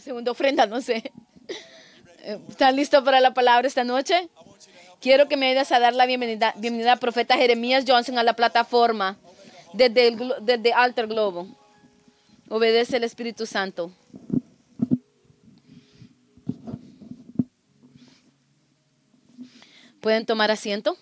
Segunda ofrenda, no sé. ¿Están listos para la palabra esta noche? Quiero que me ayudes a dar la bienvenida, bienvenida al profeta Jeremías Johnson a la plataforma desde, desde Alter Globo. Obedece el Espíritu Santo. ¿Pueden tomar asiento?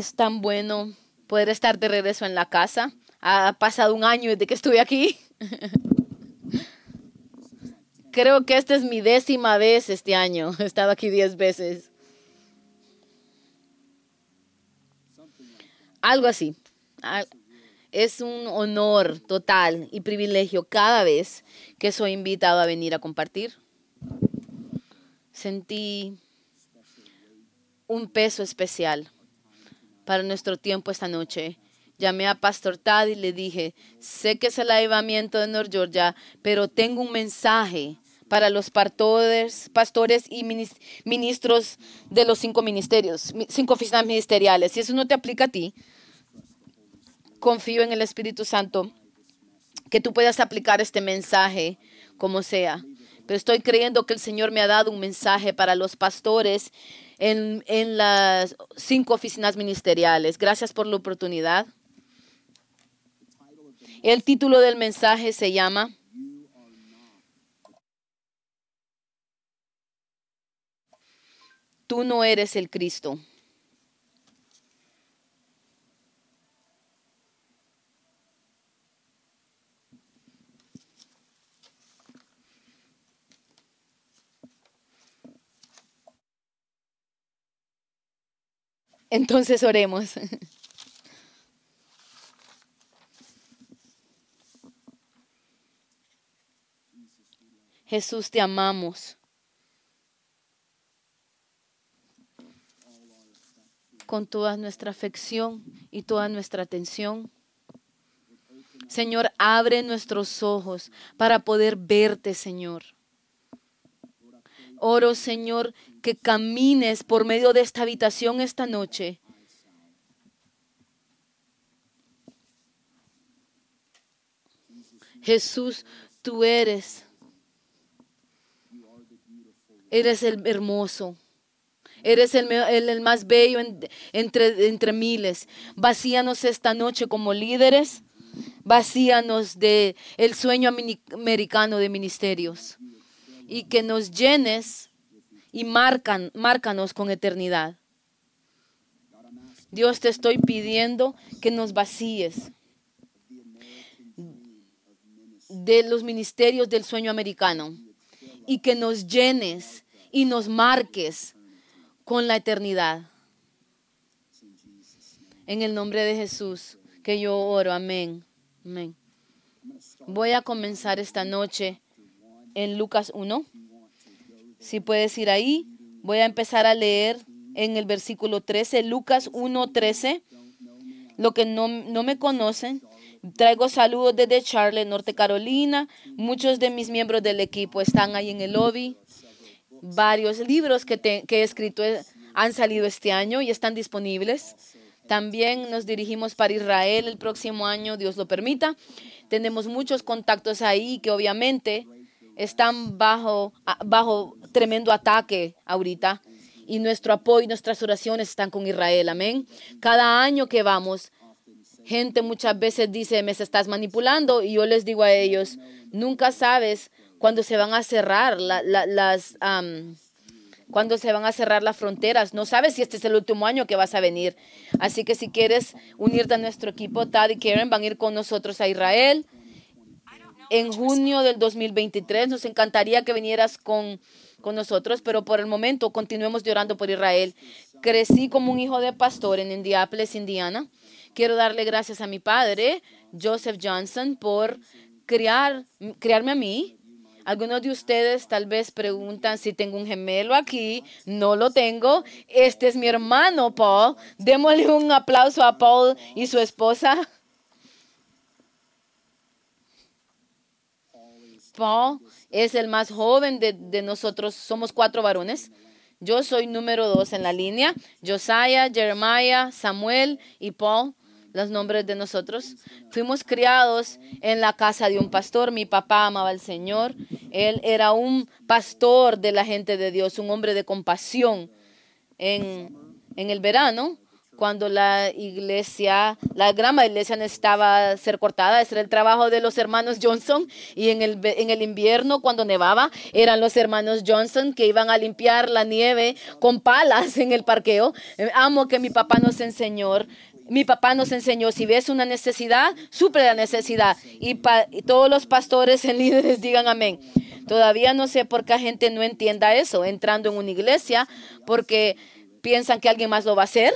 Es tan bueno poder estar de regreso en la casa. Ha pasado un año desde que estuve aquí. Creo que esta es mi décima vez este año. He estado aquí diez veces. Algo así. Es un honor total y privilegio cada vez que soy invitado a venir a compartir. Sentí un peso especial para nuestro tiempo esta noche. Llamé a Pastor Tad y le dije, sé que es el avivamiento de North Georgia, pero tengo un mensaje para los pastores, pastores y ministros de los cinco ministerios, cinco oficinas ministeriales. Si eso no te aplica a ti, confío en el Espíritu Santo que tú puedas aplicar este mensaje como sea. Pero estoy creyendo que el Señor me ha dado un mensaje para los pastores en, en las cinco oficinas ministeriales. Gracias por la oportunidad. El título del mensaje se llama Tú no eres el Cristo. Entonces oremos. Jesús, te amamos. Con toda nuestra afección y toda nuestra atención. Señor, abre nuestros ojos para poder verte, Señor. Oro, Señor, que camines por medio de esta habitación esta noche. Jesús, tú eres. Eres el hermoso. Eres el, el, más bello entre, entre miles. Vacíanos esta noche como líderes. Vacíanos de el sueño americano de ministerios y que nos llenes y marcan, márcanos con eternidad. Dios, te estoy pidiendo que nos vacíes de los ministerios del sueño americano y que nos llenes y nos marques con la eternidad. En el nombre de Jesús, que yo oro. Amén. Amén. Voy a comenzar esta noche en Lucas 1. Si puedes ir ahí, voy a empezar a leer en el versículo 13, Lucas 1, 13. Lo que no, no me conocen, traigo saludos desde Charlotte, Norte Carolina. Muchos de mis miembros del equipo están ahí en el lobby. Varios libros que, que he escrito eh, han salido este año y están disponibles. También nos dirigimos para Israel el próximo año, Dios lo permita. Tenemos muchos contactos ahí que obviamente están bajo, bajo tremendo ataque ahorita y nuestro apoyo y nuestras oraciones están con Israel. Amén. Cada año que vamos, gente muchas veces dice, me estás manipulando y yo les digo a ellos, nunca sabes cuándo se van a cerrar las... cuando se van a cerrar las fronteras. No sabes si este es el último año que vas a venir. Así que si quieres unirte a nuestro equipo, Tad y Karen van a ir con nosotros a Israel en junio del 2023. Nos encantaría que vinieras con, con nosotros, pero por el momento continuemos llorando por Israel. Crecí como un hijo de pastor en Indianapolis, Indiana. Quiero darle gracias a mi padre, Joseph Johnson, por criar, criarme a mí. Algunos de ustedes tal vez preguntan si tengo un gemelo aquí. No lo tengo. Este es mi hermano Paul. Démosle un aplauso a Paul y su esposa. Paul es el más joven de, nosotros, somos cuatro varones. Yo soy número dos en la línea. Josiah, Jeremiah, Samuel y Paul, los nombres de nosotros. Fuimos criados en la casa de un pastor. Mi papá amaba al Señor. Él era un pastor de la gente de Dios, un hombre de compasión. En, en el verano, cuando la iglesia, la grama iglesia necesitaba ser cortada. Ese era el trabajo de los hermanos Johnson. Y en el, en el invierno, cuando nevaba, eran los hermanos Johnson que iban a limpiar la nieve con palas en el parqueo. Eh, amo que mi papá nos enseñó. Mi papá nos enseñó, si ves una necesidad, suple la necesidad. Y, y todos los pastores en líderes digan amén. Todavía no sé por qué la gente no entienda eso, entrando en una iglesia, porque piensan que alguien más lo va a hacer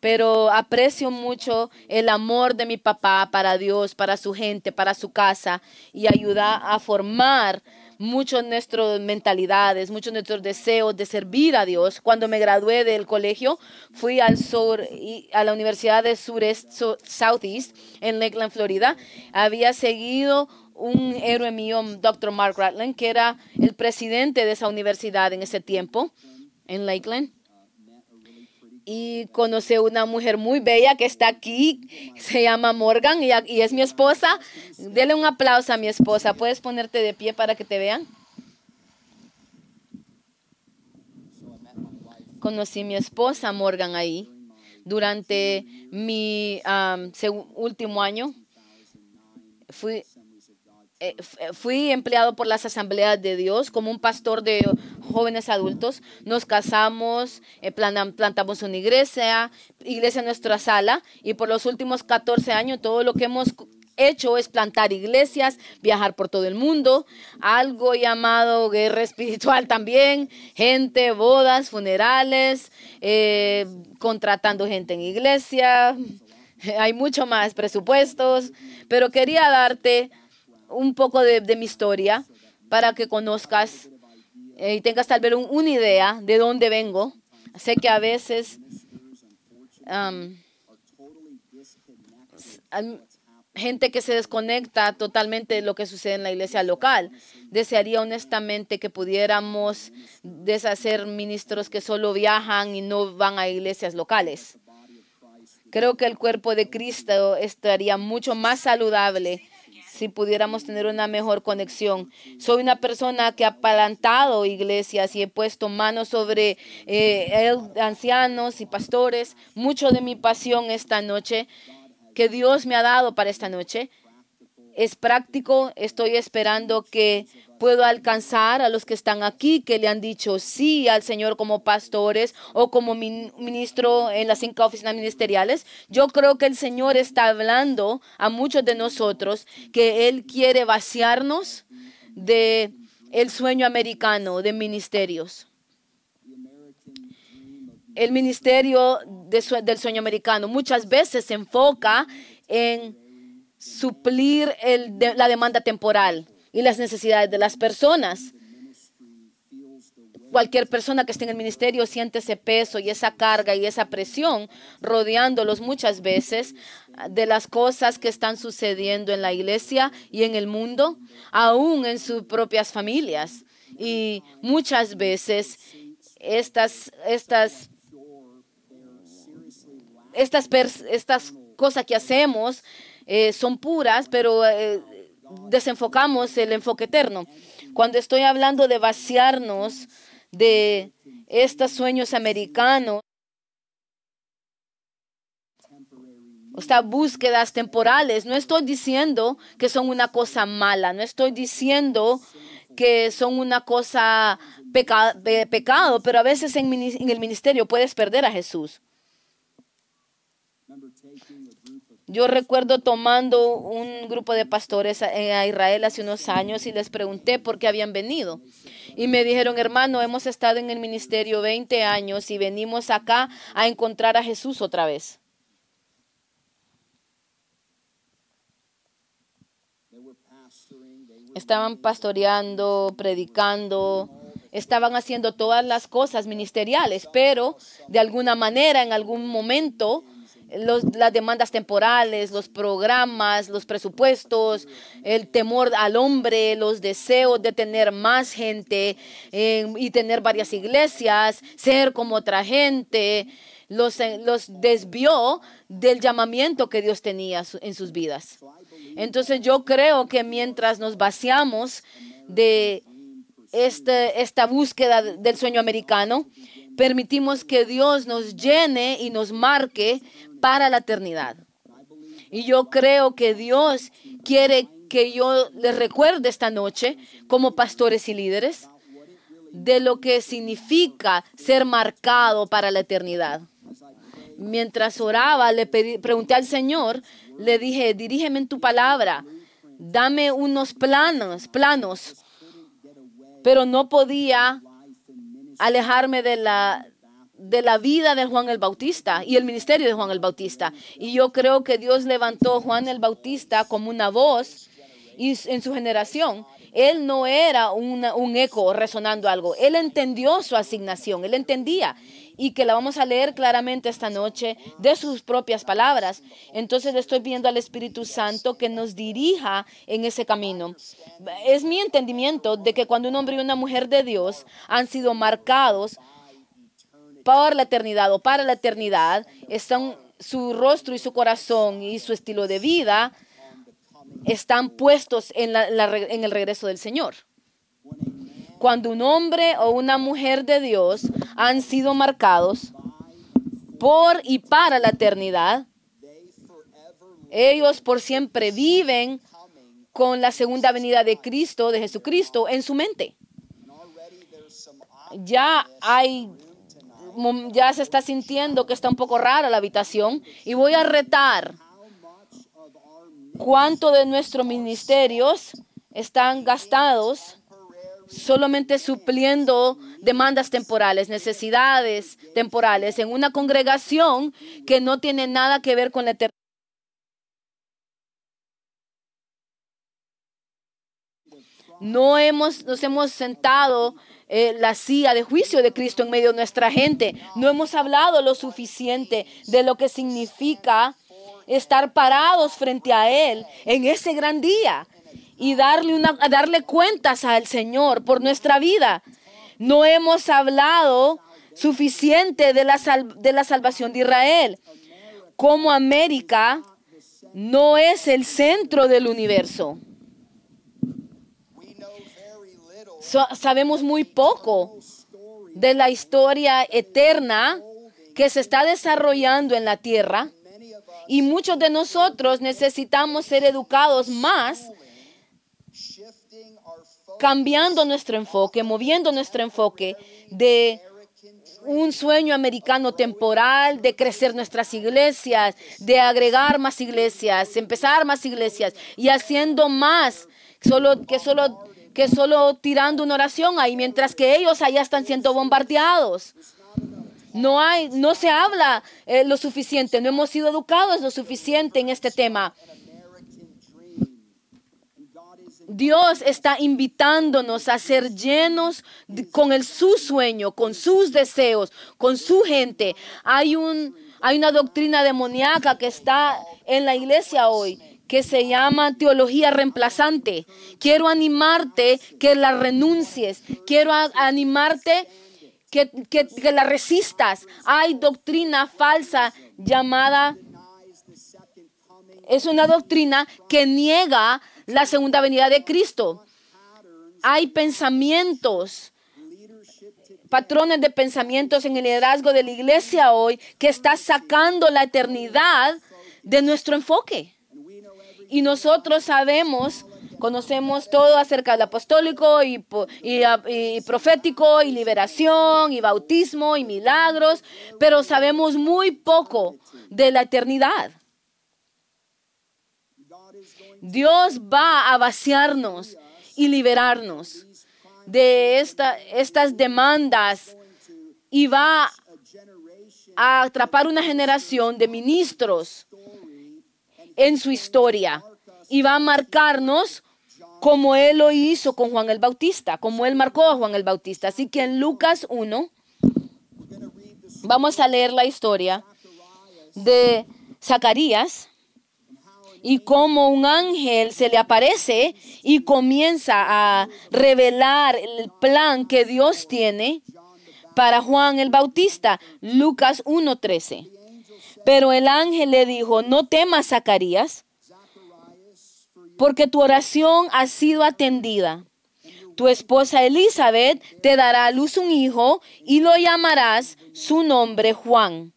pero aprecio mucho el amor de mi papá para Dios, para su gente, para su casa y ayuda a formar muchas nuestras mentalidades, muchos nuestros deseos de servir a Dios. Cuando me gradué del colegio, fui al sur y a la Universidad de Surest, Southeast en Lakeland, Florida. Había seguido un héroe mío, Dr. Mark Ratland, que era el presidente de esa universidad en ese tiempo en Lakeland y conocí una mujer muy bella que está aquí, se llama Morgan y, es mi esposa. Dele un aplauso a mi esposa. ¿Puedes ponerte de pie para que te vean? Conocí a mi esposa Morgan ahí durante mi último año. Fui, eh, fui empleado por las asambleas de Dios como un pastor de jóvenes adultos. Nos casamos, eh, plantamos una iglesia, iglesia en nuestra sala y por los últimos 14 años todo lo que hemos hecho es plantar iglesias, viajar por todo el mundo, algo llamado guerra espiritual también, gente, bodas, funerales, contratando gente en iglesia, hay mucho más presupuestos, pero quería darte un poco de, mi historia para que conozcas eh, y tengas tal vez una idea de dónde vengo. Sé que a veces gente que se desconecta totalmente de lo que sucede en la iglesia local. Desearía honestamente que pudiéramos deshacer ministros que solo viajan y no van a iglesias locales. Creo que el cuerpo de Cristo estaría mucho más saludable si pudiéramos tener una mejor conexión. Soy una persona que ha plantado iglesias y he puesto manos sobre eh, ancianos y pastores. Mucho de mi pasión esta noche que Dios me ha dado para esta noche es práctico. Estoy esperando que puedo alcanzar a los que están aquí, que le han dicho sí al Señor como pastores o como ministro en las cinco oficinas ministeriales. Yo creo que el Señor está hablando a muchos de nosotros que Él quiere vaciarnos de el sueño americano de ministerios. El ministerio del sueño americano muchas veces se enfoca en suplir la demanda temporal y las necesidades de las personas. Cualquier persona que esté en el ministerio siente ese peso y esa carga y esa presión rodeándolos muchas veces de las cosas que están sucediendo en la iglesia y en el mundo, aún en sus propias familias. Y muchas veces estas, estas, estas, estas cosas que hacemos eh, son puras, pero eh, desenfocamos el enfoque eterno. Cuando estoy hablando de vaciarnos de estos sueños americanos, estas búsquedas temporales, no estoy diciendo que son una cosa mala, no estoy diciendo que son una cosa de pecado, pero a veces en el ministerio puedes perder a Jesús. Yo recuerdo tomando un grupo de pastores a Israel hace unos años y les pregunté por qué habían venido. Y me dijeron, hermano, hemos estado en el ministerio 20 años y venimos acá a encontrar a Jesús otra vez. Estaban pastoreando, predicando, estaban haciendo todas las cosas ministeriales, pero de alguna manera, en algún momento, las demandas temporales, los programas, los presupuestos, el temor al hombre, los deseos de tener más gente eh, y tener varias iglesias, ser como otra gente, los, eh, los desvió del llamamiento que Dios tenía en sus vidas. Entonces yo creo que mientras nos vaciamos de este, esta búsqueda del sueño americano, permitimos que Dios nos llene y nos marque para la eternidad. Y yo creo que Dios quiere que yo les recuerde esta noche como pastores y líderes de lo que significa ser marcado para la eternidad. Mientras oraba, le pregunté al Señor, le dije, dirígeme en tu palabra, dame unos planos, planos, pero no podía alejarme de la, de la vida de Juan el Bautista y el ministerio de Juan el Bautista. Y yo creo que Dios levantó a Juan el Bautista como una voz y en su generación. Él no era un eco resonando algo. Él entendió su asignación, él entendía y que la vamos a leer claramente esta noche de sus propias palabras. Entonces le estoy pidiendo al Espíritu Santo que nos dirija en ese camino. Es mi entendimiento de que cuando un hombre y una mujer de Dios han sido marcados por la eternidad o para la eternidad, están su rostro y su corazón y su estilo de vida están puestos en, en el regreso del Señor. Cuando un hombre o una mujer de Dios han sido marcados por y para la eternidad, ellos por siempre viven con la segunda venida de Cristo, de Jesucristo, en su mente. Ya hay ya se está sintiendo que está un poco rara la habitación y voy a retar cuánto de nuestros ministerios están gastados solamente supliendo demandas temporales, necesidades temporales en una congregación que no tiene nada que ver con la eternidad. No hemos, nos hemos sentado eh, la silla de juicio de Cristo en medio de nuestra gente. No hemos hablado lo suficiente de lo que significa estar parados frente a Él en ese gran día y darle, una, darle cuentas al Señor por nuestra vida. No hemos hablado suficiente de la, de la salvación de Israel. Como América no es el centro del universo sabemos muy poco de la historia eterna que se está desarrollando en la tierra y muchos de nosotros necesitamos ser educados más cambiando nuestro enfoque, moviendo nuestro enfoque de un sueño americano temporal, de crecer nuestras iglesias, de agregar más iglesias, empezar más iglesias y haciendo más solo, que solo que solo tirando una oración ahí, mientras que ellos allá están siendo bombardeados. No hay, no se habla eh, lo suficiente, no hemos sido educados lo suficiente en este tema. Dios está invitándonos a ser llenos con el, su sueño, con sus deseos, con su gente. Hay, un, hay una doctrina demoníaca que está en la iglesia hoy que se llama teología reemplazante. Quiero animarte que la renuncies. Quiero animarte que, que, la resistas. Hay doctrina falsa llamada... Es una doctrina que niega la segunda venida de Cristo. Hay pensamientos, patrones de pensamientos en el liderazgo de la iglesia hoy que está sacando la eternidad de nuestro enfoque. Y nosotros sabemos, conocemos todo acerca del apostólico y, profético y liberación y bautismo y milagros, pero sabemos muy poco de la eternidad. Dios va a vaciarnos y liberarnos de esta, estas demandas y va a atrapar una generación de ministros en su historia y va a marcarnos como Él lo hizo con Juan el Bautista, como Él marcó a Juan el Bautista. Así que en Lucas 1 vamos a leer la historia de Zacarías y cómo un ángel se le aparece y comienza a revelar el plan que Dios tiene para Juan el Bautista. Lucas 1.13. Pero el ángel le dijo, no temas, Zacarías, porque tu oración ha sido atendida. Tu esposa Elizabeth te dará a luz un hijo y lo llamarás su nombre Juan.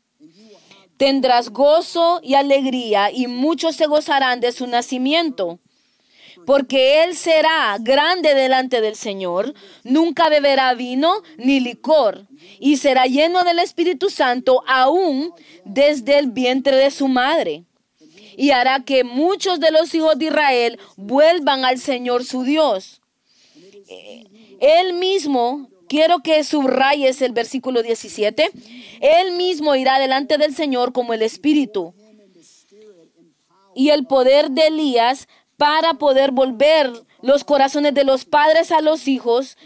Tendrás gozo y alegría y muchos se gozarán de su nacimiento. Porque él será grande delante del Señor, nunca beberá vino ni licor, y será lleno del Espíritu Santo aún desde el vientre de su madre. Y hará que muchos de los hijos de Israel vuelvan al Señor su Dios. Él mismo quiero que subrayes el versículo 17. Él mismo irá delante del Señor como el Espíritu y el poder de Elías para poder volver los corazones de los padres a los hijos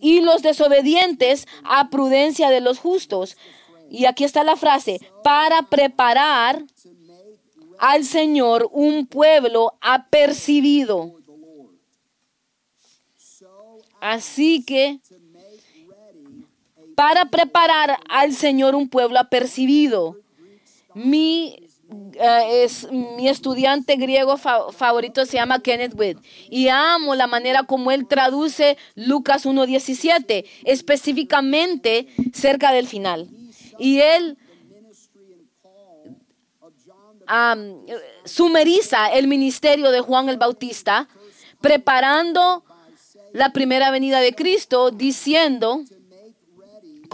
y los desobedientes a prudencia de los justos. Y aquí está la frase, para preparar al Señor un pueblo apercibido. Así que para preparar al Señor un pueblo apercibido. Mi, eh, es, mi estudiante griego favorito se llama Kenneth Witt y amo la manera como él traduce Lucas 1.17, específicamente cerca del final. Y él sumeriza el ministerio de Juan el Bautista, preparando la primera venida de Cristo, diciendo,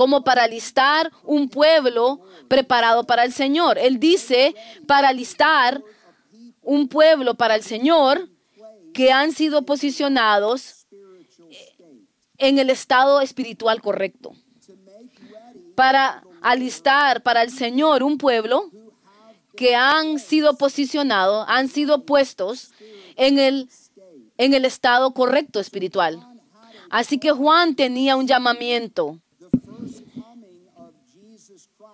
como para alistar un pueblo preparado para el Señor. Él dice, para alistar un pueblo para el Señor que han sido posicionados en el estado espiritual correcto. Para alistar para el Señor un pueblo que han sido posicionados, han sido puestos en el, en el estado correcto espiritual. Así que Juan tenía un llamamiento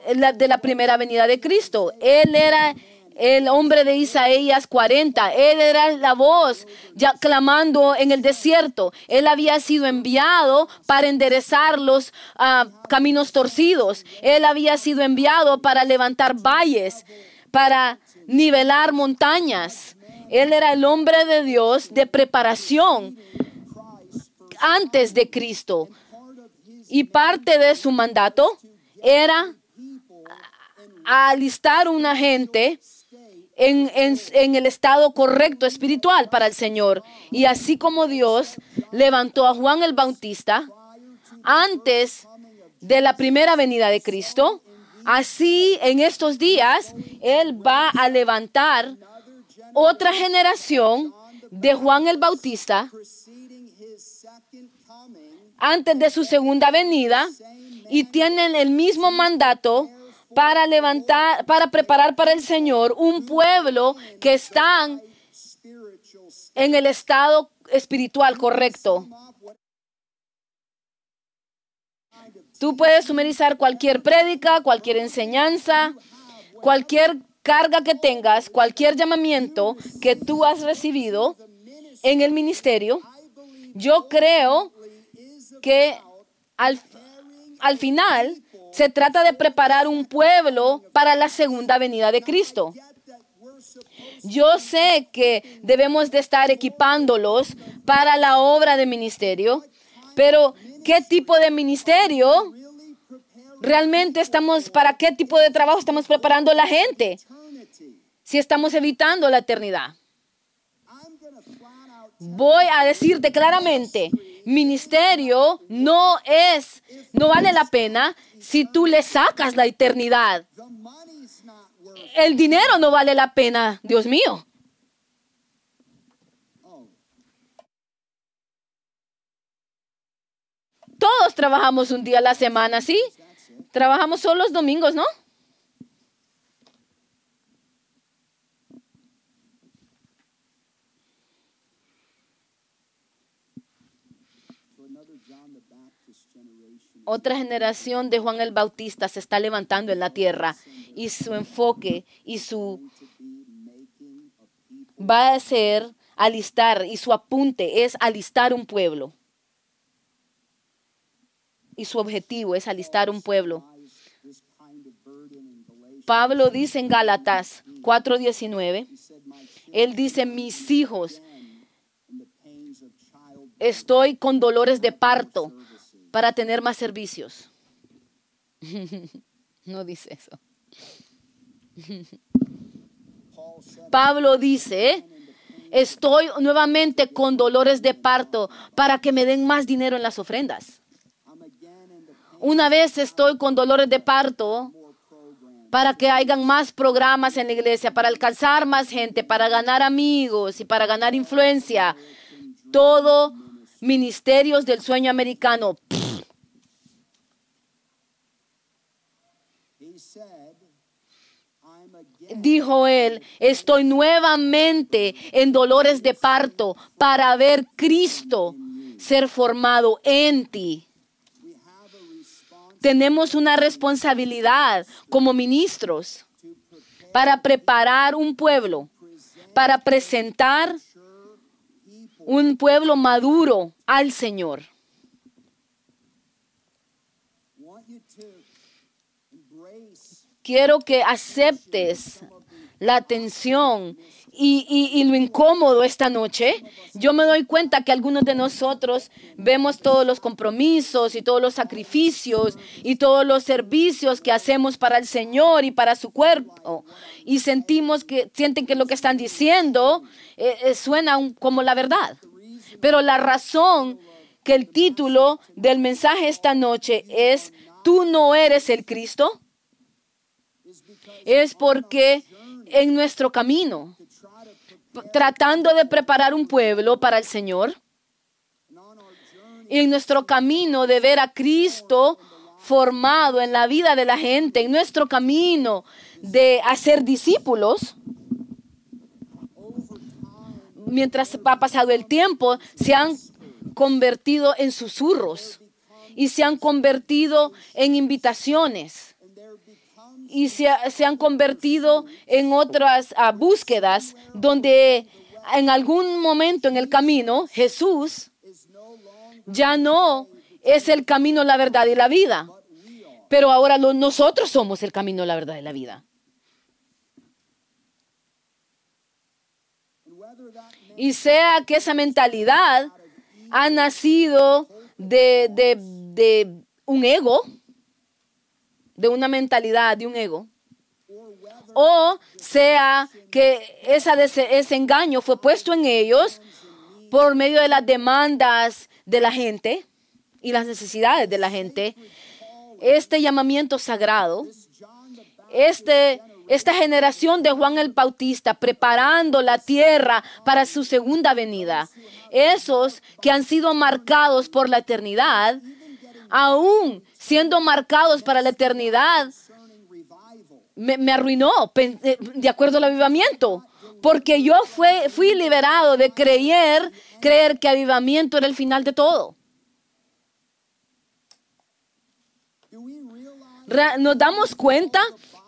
de la primera venida de Cristo. Él era el hombre de Isaías 40. Él era la voz ya clamando en el desierto. Él había sido enviado para enderezar los ah, caminos torcidos. Él había sido enviado para levantar valles, para nivelar montañas. Él era el hombre de Dios de preparación antes de Cristo. Y parte de su mandato era alistar una gente en, en, el estado correcto espiritual para el Señor. Y así como Dios levantó a Juan el Bautista antes de la primera venida de Cristo, así en estos días Él va a levantar otra generación de Juan el Bautista antes de su segunda venida y tienen el mismo mandato para levantar, para preparar para el Señor un pueblo que están en el estado espiritual correcto. Tú puedes sumerizar cualquier prédica, cualquier enseñanza, cualquier carga que tengas, cualquier llamamiento que tú has recibido en el ministerio. Yo creo que al, al final se trata de preparar un pueblo para la segunda venida de Cristo. Yo sé que debemos de estar equipándolos para la obra de ministerio, pero ¿qué tipo de ministerio realmente estamos, para qué tipo de trabajo estamos preparando la gente? Si estamos evitando la eternidad. Voy a decirte claramente, ministerio no es, no vale la pena si tú le sacas la eternidad. El dinero no vale la pena, Dios mío. Todos trabajamos un día a la semana, ¿sí? Trabajamos solo los domingos, ¿no? Otra generación de Juan el Bautista se está levantando en la tierra y su enfoque y su va a ser alistar y su apunte es alistar un pueblo. Y su objetivo es alistar un pueblo. Pablo dice en Gálatas 4:19, él dice, mis hijos, estoy con dolores de parto para tener más servicios. no dice eso. Pablo dice, estoy nuevamente con dolores de parto para que me den más dinero en las ofrendas. Una vez estoy con dolores de parto para que hayan más programas en la iglesia, para alcanzar más gente, para ganar amigos y para ganar influencia. Todo ministerios del sueño americano. Dijo él, estoy nuevamente en dolores de parto para ver Cristo ser formado en ti. Tenemos una responsabilidad como ministros para preparar un pueblo, para presentar un pueblo maduro al Señor. Quiero que aceptes la atención y, lo incómodo esta noche. Yo me doy cuenta que algunos de nosotros vemos todos los compromisos y todos los sacrificios y todos los servicios que hacemos para el Señor y para su cuerpo. Y sentimos que, sienten que lo que están diciendo eh, eh, suena como la verdad. Pero la razón que el título del mensaje esta noche es, tú no eres el Cristo es porque en nuestro camino, tratando de preparar un pueblo para el Señor, y en nuestro camino de ver a Cristo formado en la vida de la gente, en nuestro camino de hacer discípulos, mientras ha pasado el tiempo, se han convertido en susurros y se han convertido en invitaciones y se, han convertido en otras ah, búsquedas donde en algún momento en el camino Jesús ya no es el camino, la verdad y la vida. Pero ahora nosotros somos el camino, la verdad y la vida. Y sea que esa mentalidad ha nacido de, de un ego, de una mentalidad, de un ego. O sea que ese engaño fue puesto en ellos por medio de las demandas de la gente y las necesidades de la gente. Este llamamiento sagrado, este, esta generación de Juan el Bautista preparando la tierra para su segunda venida, esos que han sido marcados por la eternidad, aún siendo marcados para la eternidad, me, arruinó eh, de acuerdo al avivamiento. Porque yo fui liberado de creer, creer que avivamiento era el final de todo. Nos damos cuenta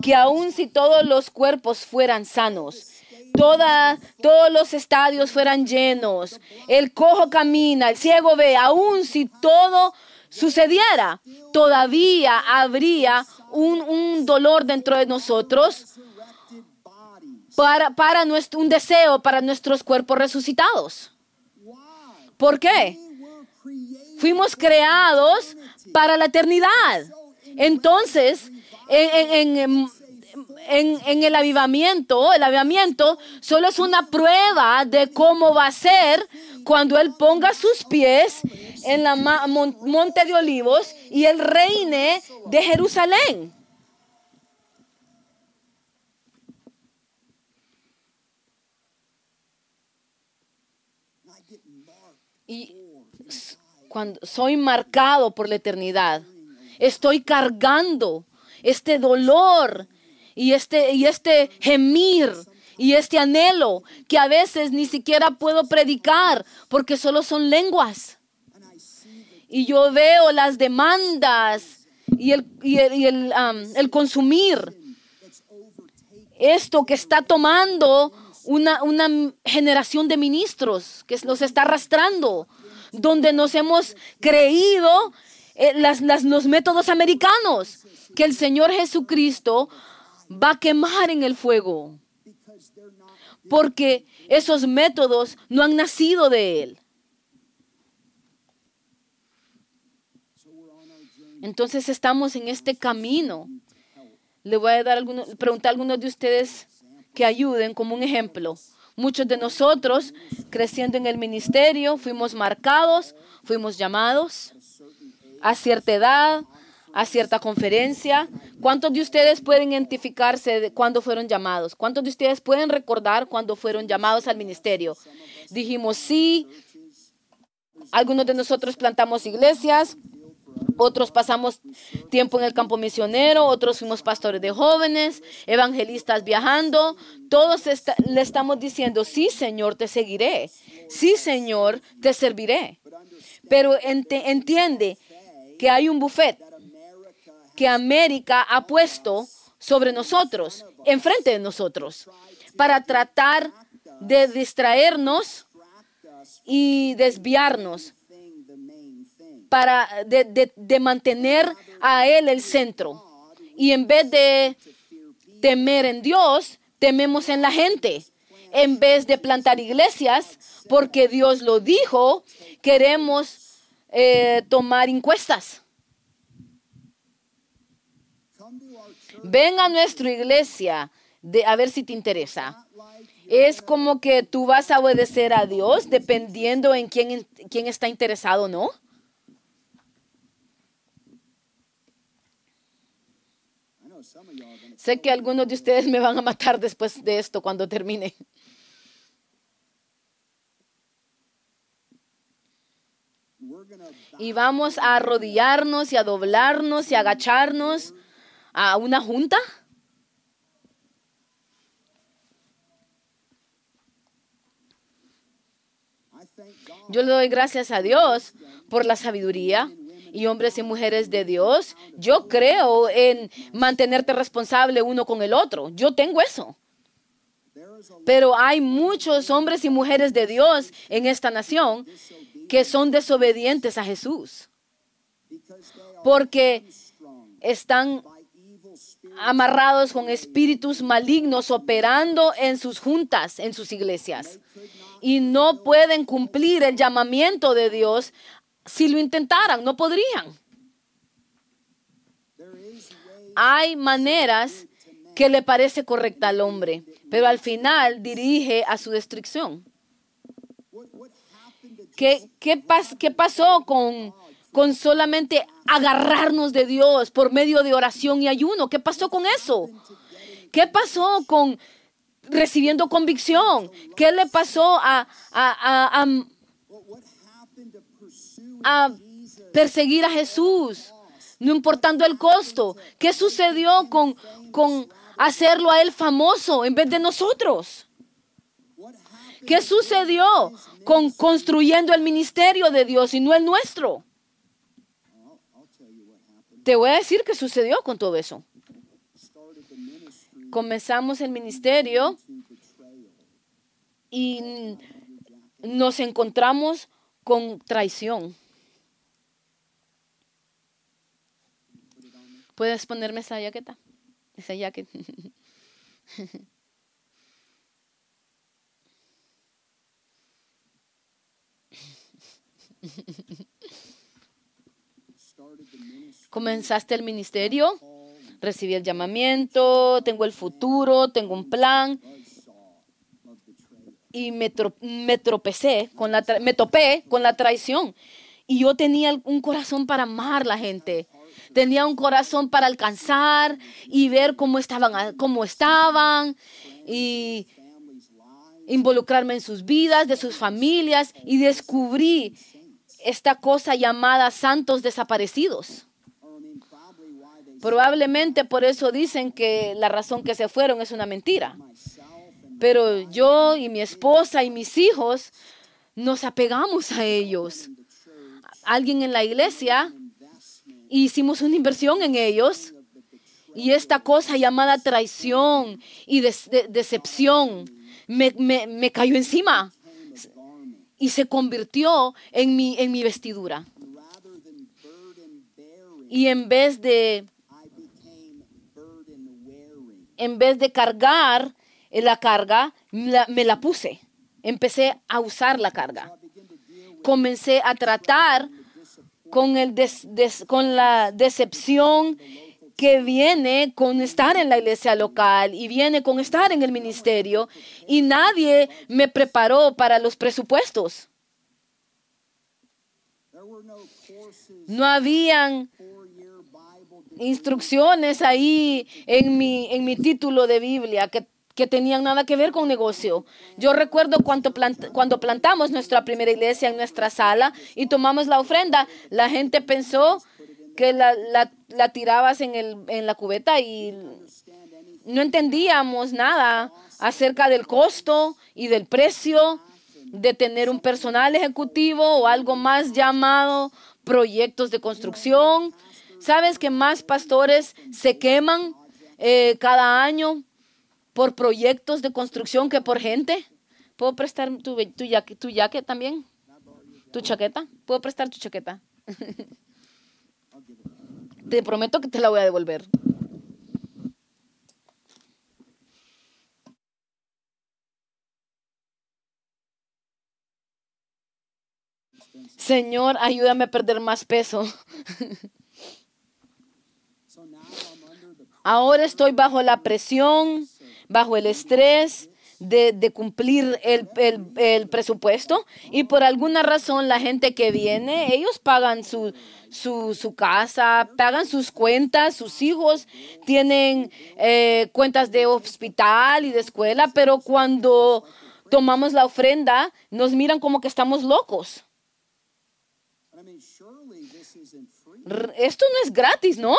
que aun si todos los cuerpos fueran sanos, todos los estadios fueran llenos, el cojo camina, el ciego ve, aun si todo sucediera, todavía habría un, dolor dentro de nosotros para, para nuestro, un deseo para nuestros cuerpos resucitados. ¿Por qué? Fuimos creados para la eternidad. Entonces, en, en, en, el avivamiento, el avivamiento solo es una prueba de cómo va a ser cuando Él ponga sus pies en la monte de olivos y el reine de Jerusalén. Y cuando soy marcado por la eternidad, estoy cargando este dolor y este, y este gemir y este anhelo que a veces ni siquiera puedo predicar porque solo son lenguas. Y yo veo las demandas y el, y el, um, el consumir esto que está tomando una, una generación de ministros, que los está arrastrando, donde nos hemos creído eh, las, los métodos americanos, que el Señor Jesucristo va a quemar en el fuego, porque esos métodos no han nacido de Él. Entonces estamos en este camino. Le voy a dar preguntar a algunos de ustedes que ayuden como un ejemplo. Muchos de nosotros, creciendo en el ministerio, fuimos marcados, fuimos llamados a cierta edad, a cierta conferencia. ¿Cuántos de ustedes pueden identificarse de cuándo fueron llamados? ¿Cuántos de ustedes pueden recordar cuándo fueron llamados al ministerio? Dijimos sí. Algunos de nosotros plantamos iglesias, otros pasamos tiempo en el campo misionero, otros fuimos pastores de jóvenes, evangelistas viajando. Todos le estamos diciendo, sí Señor, te seguiré. Sí Señor, te serviré. Pero entiende que hay un buffet que América ha puesto sobre nosotros, enfrente de nosotros, para tratar de distraernos y desviarnos para de, mantener a Él el centro. Y en vez de temer en Dios, tememos en la gente. En vez de plantar iglesias, porque Dios lo dijo, queremos eh, tomar encuestas. Ven a nuestra iglesia de, a ver si te interesa. Es como que tú vas a obedecer a Dios dependiendo en quién, quién está interesado, ¿no? Sé que algunos de ustedes me van a matar después de esto cuando termine. Y vamos a arrodillarnos y a doblarnos y a agacharnos a una junta. Yo le doy gracias a Dios por la sabiduría y hombres y mujeres de Dios, yo creo en mantenerte responsable uno con el otro. Yo tengo eso. Pero hay muchos hombres y mujeres de Dios en esta nación que son desobedientes a Jesús. Porque están amarrados con espíritus malignos operando en sus juntas, en sus iglesias. Y no pueden cumplir el llamamiento de Dios si lo intentaran, no podrían. Hay maneras que le parece correcta al hombre, pero al final dirige a su destrucción. ¿Qué, qué, qué pasó con, con solamente agarrarnos de Dios por medio de oración y ayuno? ¿Qué pasó con eso? ¿Qué pasó con recibiendo convicción? ¿Qué le pasó a, a, a a perseguir a Jesús, no importando el costo. ¿Qué sucedió con, con hacerlo a Él famoso en vez de nosotros? ¿Qué sucedió con construyendo el ministerio de Dios y no el nuestro? Te voy a decir qué sucedió con todo eso. Comenzamos el ministerio y nos encontramos con traición. ¿Puedes ponerme esa jaqueta? Esa jaqueta. Comenzaste el ministerio, recibí el llamamiento, tengo el futuro, tengo un plan. Y me, tropecé con la me topé con la traición. Y yo tenía un corazón para amar a la gente tenía un corazón para alcanzar y ver cómo estaban, cómo estaban y involucrarme en sus vidas, de sus familias y descubrí esta cosa llamada santos desaparecidos. Probablemente por eso dicen que la razón que se fueron es una mentira. Pero yo y mi esposa y mis hijos nos apegamos a ellos. Alguien en la iglesia hicimos una inversión en ellos Y esta cosa llamada traición y decepción me, me, cayó encima y se convirtió en mi, en mi vestidura. Y en vez de en vez de cargar la carga, me la puse. Empecé a usar la carga. Comencé a tratar con, el con la decepción que viene con estar en la iglesia local y viene con estar en el ministerio y nadie me preparó para los presupuestos. No habían instrucciones ahí en mi, en mi título de Biblia que, que tenían nada que ver con negocio. Yo recuerdo cuando, cuando plantamos nuestra primera iglesia en nuestra sala y tomamos la ofrenda, la gente pensó que la tirabas en, el, en la cubeta y no entendíamos nada acerca del costo y del precio de tener un personal ejecutivo o algo más llamado proyectos de construcción ¿Sabes que más pastores se queman eh, cada año por proyectos de construcción que por gente? ¿Puedo prestar tu, tu, tu jaque también? ¿Tu chaqueta? ¿Puedo prestar tu chaqueta? te prometo que te la voy a devolver. Señor, ayúdame a perder más peso. Ahora estoy bajo la presión, bajo el estrés de, cumplir el, presupuesto y por alguna razón la gente que viene, ellos pagan su, su, casa, pagan sus cuentas, sus hijos tienen eh, cuentas de hospital y de escuela, pero cuando tomamos la ofrenda nos miran como que estamos locos. Esto no es gratis, ¿no?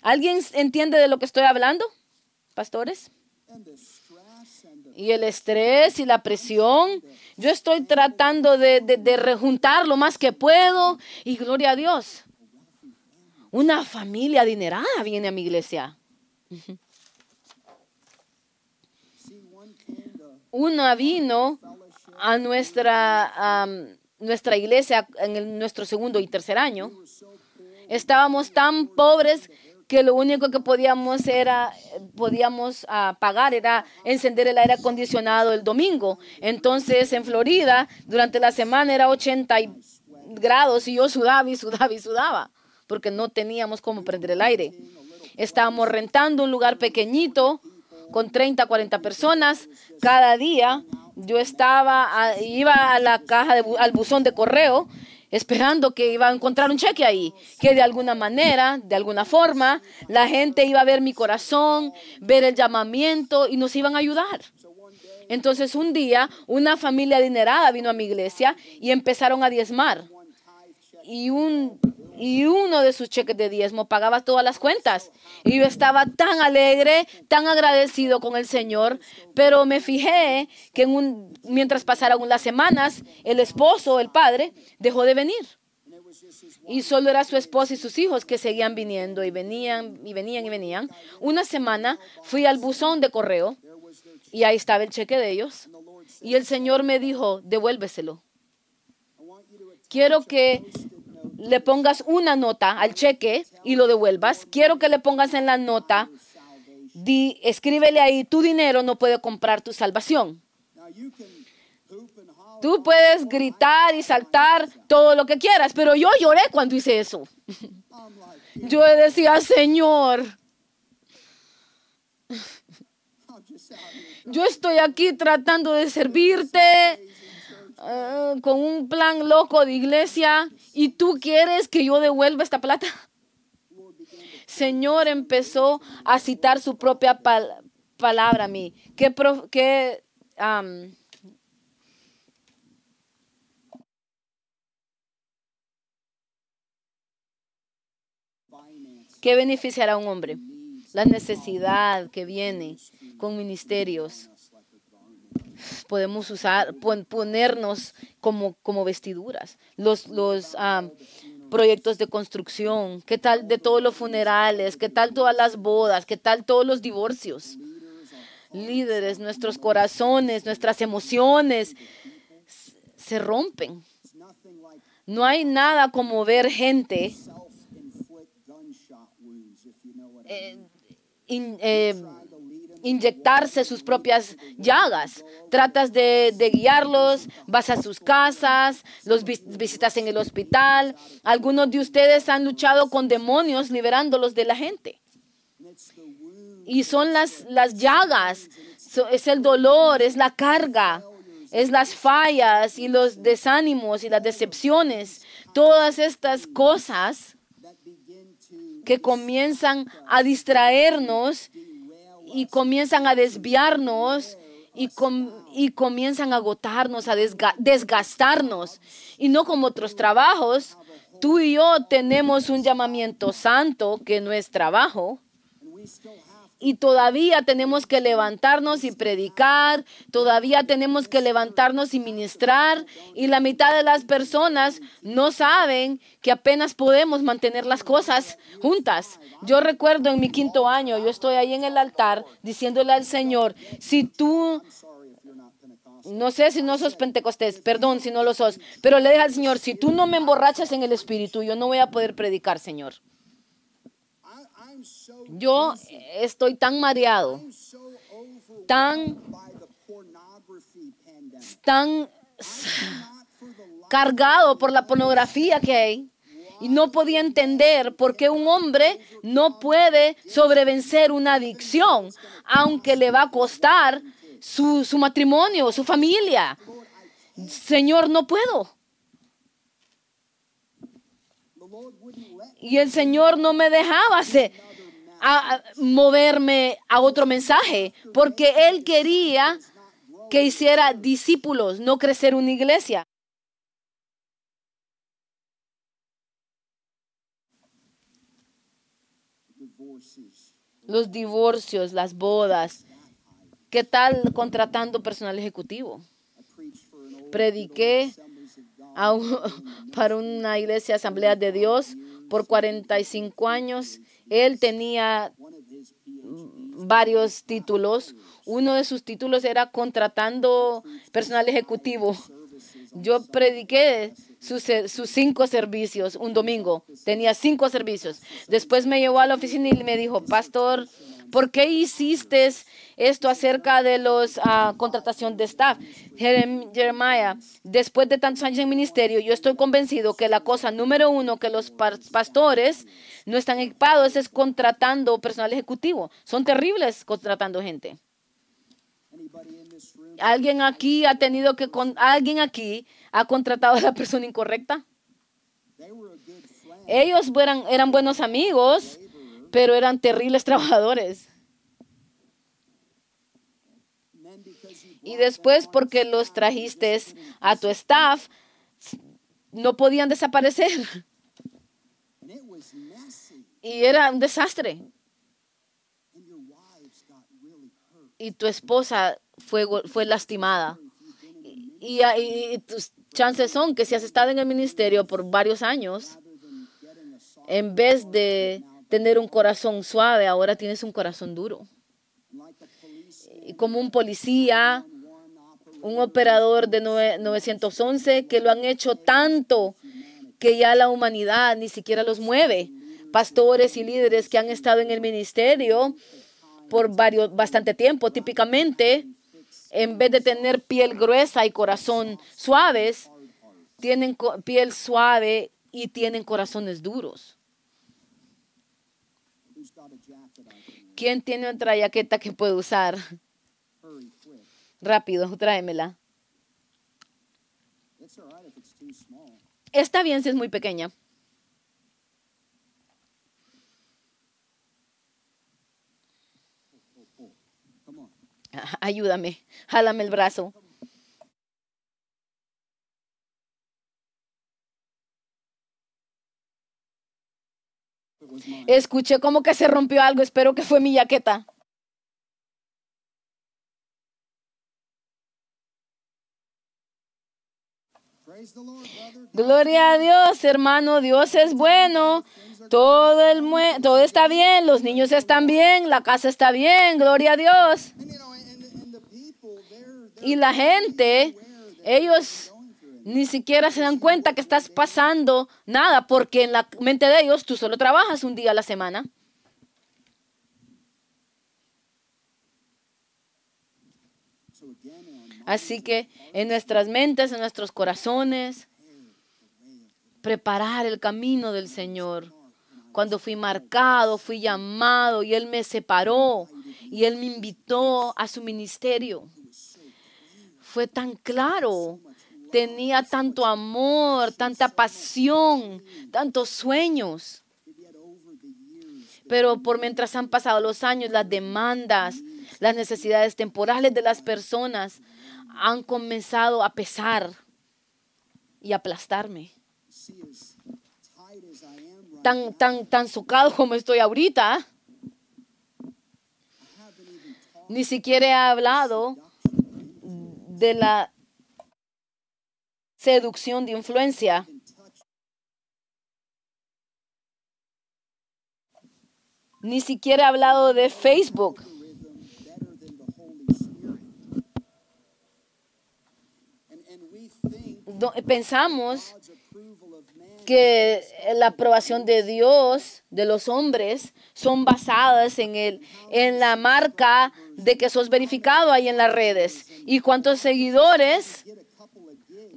¿Alguien entiende de lo que estoy hablando, pastores? Y el estrés y la presión. Yo estoy tratando de, de, rejuntar lo más que puedo. Y gloria a Dios. Una familia adinerada viene a mi iglesia. Una vino a nuestra, nuestra iglesia en nuestro segundo y tercer año. Estábamos tan pobres que lo único que podíamos era podíamos uh, pagar era encender el aire acondicionado el domingo. Entonces en Florida durante la semana era 80 grados y yo sudaba y sudaba y sudaba porque no teníamos cómo prender el aire. Estábamos rentando un lugar pequeñito con 30, 40 personas cada día. Yo estaba, iba a la caja, al buzón de correo esperando que iba a encontrar un cheque ahí, que de alguna manera, de alguna forma, la gente iba a ver mi corazón, ver el llamamiento y nos iban a ayudar. Entonces un día una familia adinerada vino a mi iglesia y empezaron a diezmar. Y un y uno de sus cheques de diezmo pagaba todas las cuentas. Y yo estaba tan alegre, tan agradecido con el Señor, pero me fijé que mientras pasaron las semanas, el esposo, el padre, dejó de venir. Y solo era su esposa y sus hijos que seguían viniendo y venían y venían y venían. Una semana fui al buzón de correo y ahí estaba el cheque de ellos. Y el Señor me dijo, devuélveselo. Quiero que le pongas una nota al cheque y lo devuelvas. Quiero que le pongas en la nota, di, escríbele ahí, tu dinero no puede comprar tu salvación. Tú puedes gritar y saltar todo lo que quieras, pero yo lloré cuando hice eso. Yo decía, Señor, yo estoy aquí tratando de servirte eh, con un plan loco de iglesia y tú quieres que yo devuelva esta plata. Señor empezó a citar su propia palabra a mí. ¿Qué, qué, ¿Qué beneficiará a un hombre? La necesidad que viene con ministerios podemos usar, ponernos como, como vestiduras. Los, los proyectos de construcción? ¿Qué tal de todos los funerales? ¿Qué tal todas las bodas? ¿Qué tal todos los divorcios? Líderes, nuestros corazones, nuestras emociones se rompen. No hay nada como ver gente eh, eh, inyectarse sus propias llagas. Tratas de, guiarlos, vas a sus casas, los visitas en el hospital. Algunos de ustedes han luchado con demonios liberándolos de la gente. Y son las, las llagas, es el dolor, es la carga, es las fallas y los desánimos y las decepciones. Todas estas cosas que comienzan a distraernos y comienzan a desviarnos y, y comienzan a agotarnos, a desgastarnos. Y no como otros trabajos. Tú y yo tenemos un llamamiento santo que no es trabajo y todavía tenemos que levantarnos y predicar, todavía tenemos que levantarnos y ministrar y la mitad de las personas no saben que apenas podemos mantener las cosas juntas. Yo recuerdo en mi quinto año, yo estoy ahí en el altar diciéndole al Señor, si tú no sé si no sos pentecostés, perdón si no lo sos, pero le dije al Señor, si tú no me emborrachas en el espíritu, yo no voy a poder predicar, Señor. Yo estoy tan mareado, tan, tan cargado por la pornografía que hay. Y no podía entender por qué un hombre no puede sobrevencer una adicción, aunque le va a costar su, su matrimonio, su familia. Señor, no puedo. Y el Señor no me dejaba hacer, a moverme a otro mensaje, porque él quería que hiciera discípulos, no crecer una iglesia. Los divorcios, las bodas. ¿Qué tal contratando personal ejecutivo? Prediqué para una iglesia Asamblea de Dios por 45 años él tenía varios títulos. Uno de sus títulos era contratando personal ejecutivo. Yo prediqué sus, sus, cinco servicios un domingo. Tenía cinco servicios. Después me llevó a la oficina y me dijo, pastor, ¿Por qué hiciste esto acerca de los uh, contratación de staff? Jeremiah, después de tantos años en ministerio, yo estoy convencido que la cosa número uno que los pastores no están equipados es contratando personal ejecutivo. Son terribles contratando gente. ¿Alguien aquí ha tenido que con, alguien aquí ha contratado a la persona incorrecta? Ellos eran buenos amigos, pero eran terribles trabajadores. Y después porque los trajiste a tu staff, no podían desaparecer. Y era un desastre. Y tu esposa fue, fue lastimada. Y, y, tus chances son que si has estado en el ministerio por varios años, en vez de tener un corazón suave, ahora tienes un corazón duro. Y como un policía, un operador de 911, que lo han hecho tanto que ya la humanidad ni siquiera los mueve. Pastores y líderes que han estado en el ministerio por varios, bastante tiempo, típicamente, en vez de tener piel gruesa y corazón suaves, tienen piel suave y tienen corazones duros. ¿Quién tiene otra jaqueta que puede usar? Rápido, tráemela. Está bien si es muy pequeña. Ayúdame, jálame el brazo. Escuché como que se rompió algo, espero que fue mi jaqueta. Gloria a Dios, hermano, Dios es bueno. Todo, el todo está bien, los niños están bien, la casa está bien, gloria a Dios. Y la gente, ellos ni siquiera se dan cuenta que estás pasando nada, porque en la mente de ellos tú solo trabajas un día a la semana. Así que en nuestras mentes, en nuestros corazones, preparar el camino del Señor. Cuando fui marcado, fui llamado y Él me separó y Él me invitó a su ministerio. Fue tan claro, tenía tanto amor, tanta pasión, tantos sueños. Pero por mientras han pasado los años, las demandas, las necesidades temporales de las personas han comenzado a pesar y aplastarme. Tan, tan, tan socado como estoy ahorita. Ni siquiera he hablado de la seducción de influencia. Ni siquiera he hablado de Facebook. pensamos que la aprobación de Dios, de los hombres, son basadas en, el, en la marca de que sos verificado ahí en las redes. ¿Y cuántos seguidores?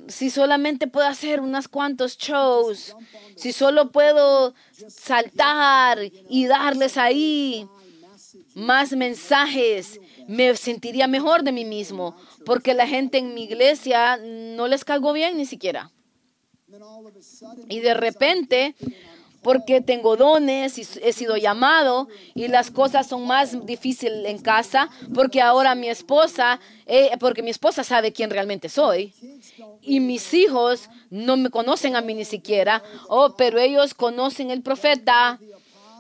Si solamente puedo hacer unos cuantos shows, si solo puedo saltar y darles ahí más mensajes, me sentiría mejor de mí mismo, porque la gente en mi iglesia no les caigo bien ni siquiera. Y de repente, porque tengo dones y he sido llamado y las cosas son más difíciles en casa, porque ahora mi esposa, eh, porque mi esposa sabe quién realmente soy y mis hijos no me conocen a mí ni siquiera, oh, pero ellos conocen el profeta,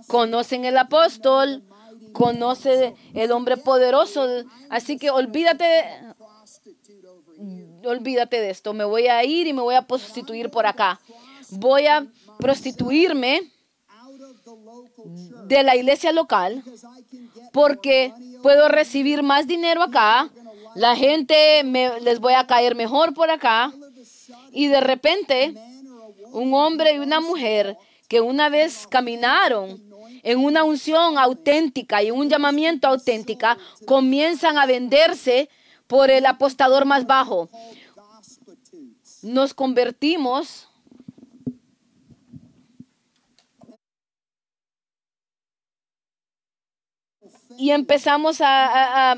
conocen el apóstol, conoce el hombre poderoso. Así que olvídate, olvídate de esto. Me voy a ir y me voy a prostituir por acá. Voy a prostituirme de la iglesia local porque puedo recibir más dinero acá. La gente me, les voy a caer mejor por acá. Y de repente, un hombre y una mujer que una vez caminaron en una unción auténtica y un llamamiento auténtica, comienzan a venderse por el apostador más bajo. Nos convertimos y empezamos a,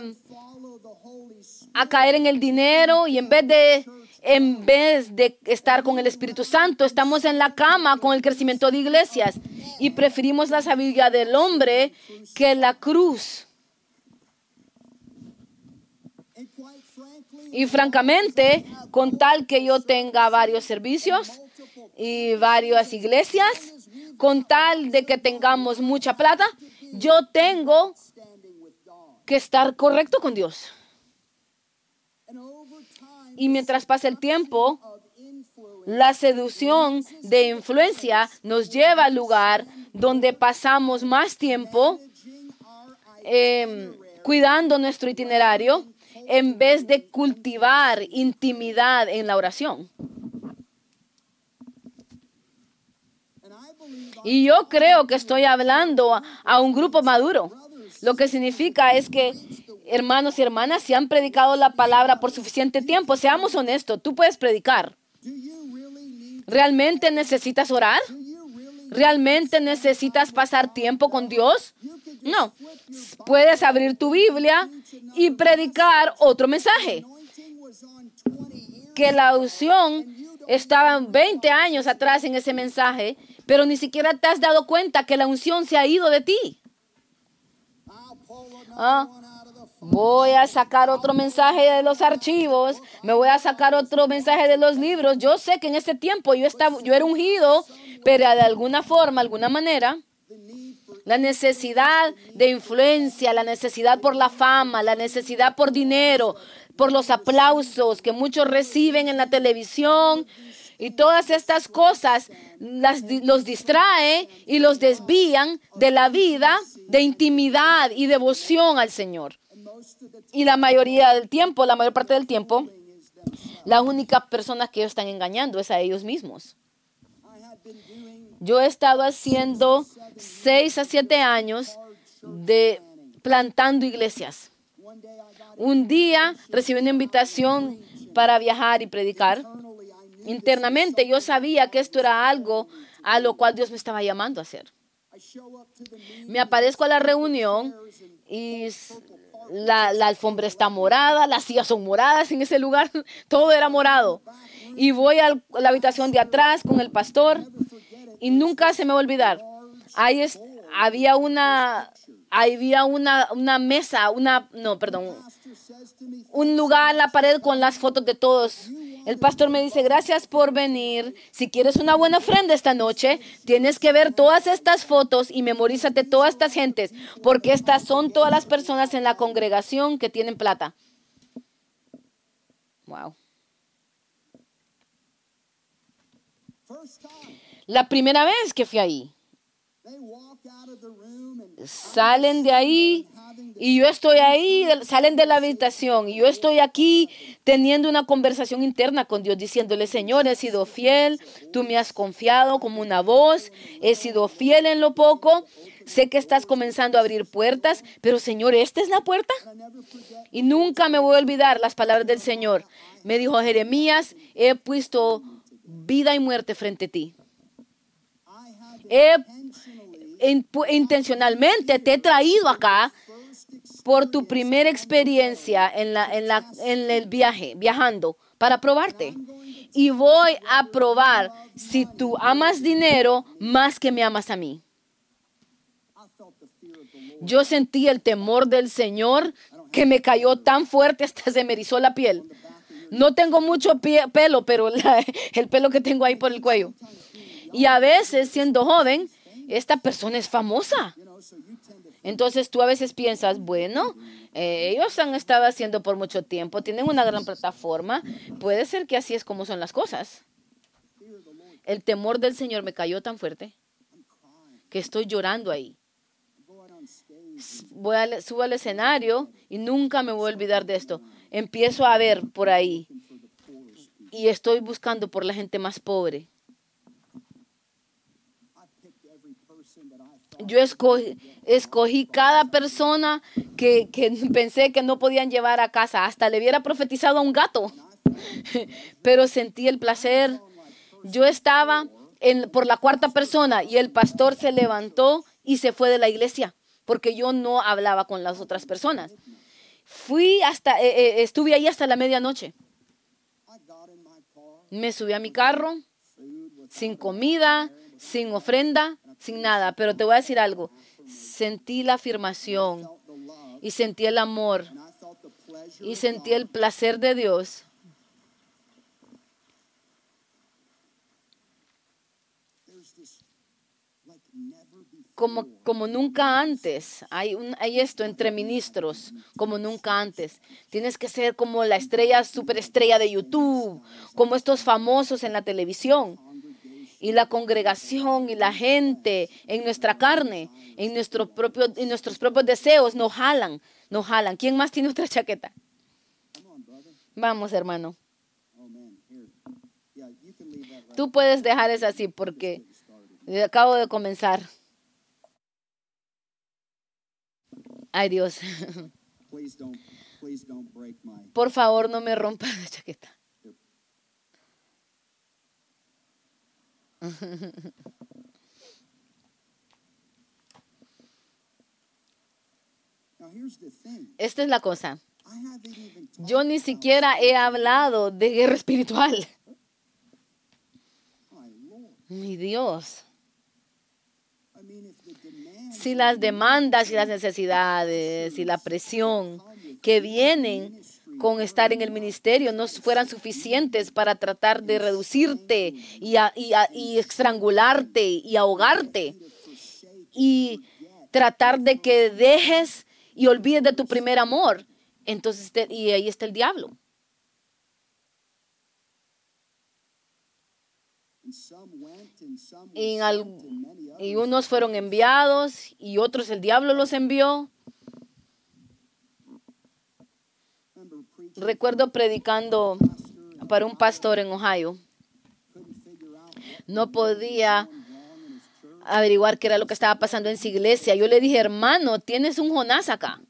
a, caer en el dinero y en vez de en vez de estar con el Espíritu Santo, estamos en la cama con el crecimiento de iglesias y preferimos la sabiduría del hombre que la cruz. Y francamente, con tal que yo tenga varios servicios y varias iglesias, con tal de que tengamos mucha plata, yo tengo que estar correcto con Dios. Y mientras pasa el tiempo, la seducción de influencia nos lleva al lugar donde pasamos más tiempo em, cuidando nuestro itinerario en vez de cultivar intimidad en la oración. Y yo creo que estoy hablando a un grupo maduro. Lo que significa es que hermanos y hermanas, si han predicado la palabra por suficiente tiempo, seamos honestos, tú puedes predicar. ¿Realmente necesitas orar? ¿Realmente necesitas pasar tiempo con Dios? No. Puedes abrir tu Biblia y predicar otro mensaje. Que la unción estaba 20 años atrás en ese mensaje, pero ni siquiera te has dado cuenta que la unción se ha ido de ti. Ah, Voy a sacar otro mensaje de los archivos, me voy a sacar otro mensaje de los libros. Yo sé que en ese tiempo yo, estaba, yo era ungido, pero de alguna forma, alguna manera, La necesidad de influencia, la necesidad por la fama, la necesidad por dinero, por los aplausos que muchos reciben en la televisión. Y todas estas cosas las, los distrae y los desvían de la vida de intimidad y devoción al Señor. Y la mayoría del tiempo, la mayor parte del tiempo, la única persona que ellos están engañando es a ellos mismos. Yo he estado haciendo seis a siete años de plantando iglesias. Un día recibí una invitación para viajar y predicar. Internamente yo sabía que esto era algo a lo cual Dios me estaba llamando a hacer. Me aparezco a la reunión y la, alfombra está morada, las sillas son moradas en ese lugar, todo era morado. Y voy a la habitación de atrás con el pastor y nunca se me va a olvidar. Ahí había una, mesa, una, no, perdón, un lugar la pared con las fotos de todos. El pastor me dice, gracias por venir. Si quieres una buena ofrenda esta noche, tienes que ver todas estas fotos y memorízate todas estas gentes, porque estas son todas las personas en la congregación que tienen plata. Wow. La primera vez que fui ahí. Salen de ahí y yo estoy ahí, salen de la habitación y yo estoy aquí teniendo una conversación interna con Dios, diciéndole, Señor, he sido fiel, tú me has confiado como una voz, he sido fiel en lo poco, sé que estás comenzando a abrir puertas, pero Señor, ¿esta es la puerta? Y nunca me voy a olvidar las palabras del Señor. Me dijo Jeremías, he puesto vida y muerte frente a ti intencionalmente te he traído acá por tu primera experiencia en, el viaje, viajando, para probarte. Y voy a probar si tú amas dinero más que me amas a mí. Yo sentí el temor del Señor que me cayó tan fuerte hasta se me erizó la piel. No tengo mucho pelo, pero el pelo que tengo ahí por el cuello. Y a veces, siendo joven, esta persona es famosa. Entonces tú a veces piensas, bueno, eh, ellos han estado haciendo por mucho tiempo, tienen una gran plataforma, puede ser que así es como son las cosas. El temor del Señor me cayó tan fuerte que estoy llorando ahí. Voy a, subo al escenario y nunca me voy a olvidar de esto. Empiezo a ver por ahí y estoy buscando por la gente más pobre yo escogí, escogí cada persona que, pensé que no podían llevar a casa. Hasta le hubiera profetizado a un gato. Pero sentí el placer. Yo estaba en, por la cuarta persona y el pastor se levantó y se fue de la iglesia porque yo no hablaba con las otras personas. Fui hasta, eh, eh, estuve ahí hasta la medianoche. Me subí a mi carro sin comida, sin ofrenda, sin nada, pero te voy a decir algo. Sentí la afirmación y sentí el amor y sentí el placer de Dios. Como, como, nunca antes. Hay, un, hay esto entre ministros, como nunca antes. Tienes que ser como la estrella, superestrella de YouTube, como estos famosos en la televisión y la congregación y la gente en nuestra carne, en, nuestro propio, en nuestros propios deseos nos jalan, nos jalan. ¿Quién más tiene otra chaqueta? Vamos, hermano. Tú puedes dejar eso así porque acabo de comenzar. Ay, Dios. Por favor, no me rompas la chaqueta. Esta es la cosa. Yo ni siquiera he hablado de guerra espiritual. Mi Dios. Si las demandas y las necesidades y la presión que vienen con estar en el ministerio no fueran suficientes para tratar de reducirte y, y, estrangularte y ahogarte. Y tratar de que dejes y olvides de tu primer amor. Entonces, y ahí está el diablo. y unos fueron enviados y otros el diablo los envió. Recuerdo predicando para un pastor en Ohio. No podía averiguar qué era lo que estaba pasando en su iglesia. Yo le dije, hermano, tienes un Jonás acá.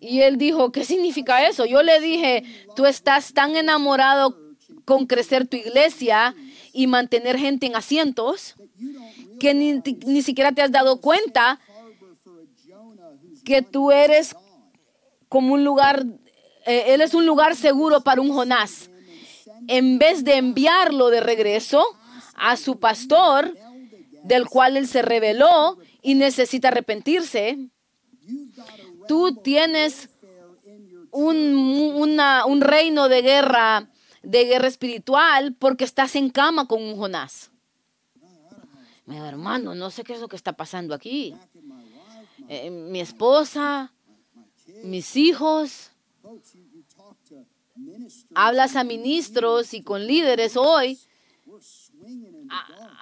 Y él dijo, ¿qué significa eso? Yo le dije, tú estás tan enamorado con crecer tu iglesia y mantener gente en asientos que ni, siquiera te has dado cuenta que tú eres como un lugar, eh, él es un lugar seguro para un Jonás. En vez de enviarlo de regreso a su pastor, del cual él se reveló y necesita arrepentirse, tú tienes un, un reino de guerra, de guerra espiritual, porque estás en cama con un Jonás. Mi hermano, no sé qué es lo que está pasando aquí. Eh, mi esposa, mis hijos. Hablas a ministros y con líderes hoy.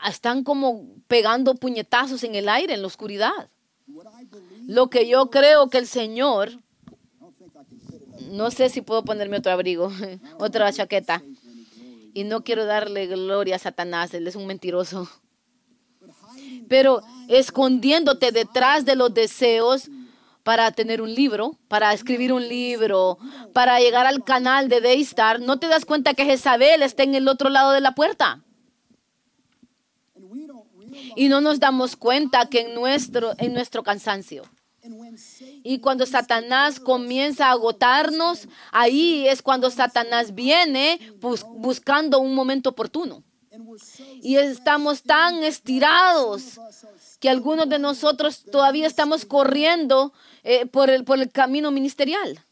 están como pegando puñetazos en el aire, en la oscuridad. Lo que yo creo que el Señor, no sé si puedo ponerme otro abrigo, otra chaqueta, y no quiero darle gloria a Satanás, él es un mentiroso, pero escondiéndote detrás de los deseos para tener un libro, para escribir un libro, para llegar al canal de Daystar, no te das cuenta que Jezabel está en el otro lado de la puerta. Y no nos damos cuenta que en nuestro, en nuestro cansancio y cuando Satanás comienza a agotarnos, ahí es cuando Satanás viene buscando un momento oportuno. Y estamos tan estirados que algunos de nosotros todavía estamos corriendo eh, por, el, por el camino ministerial.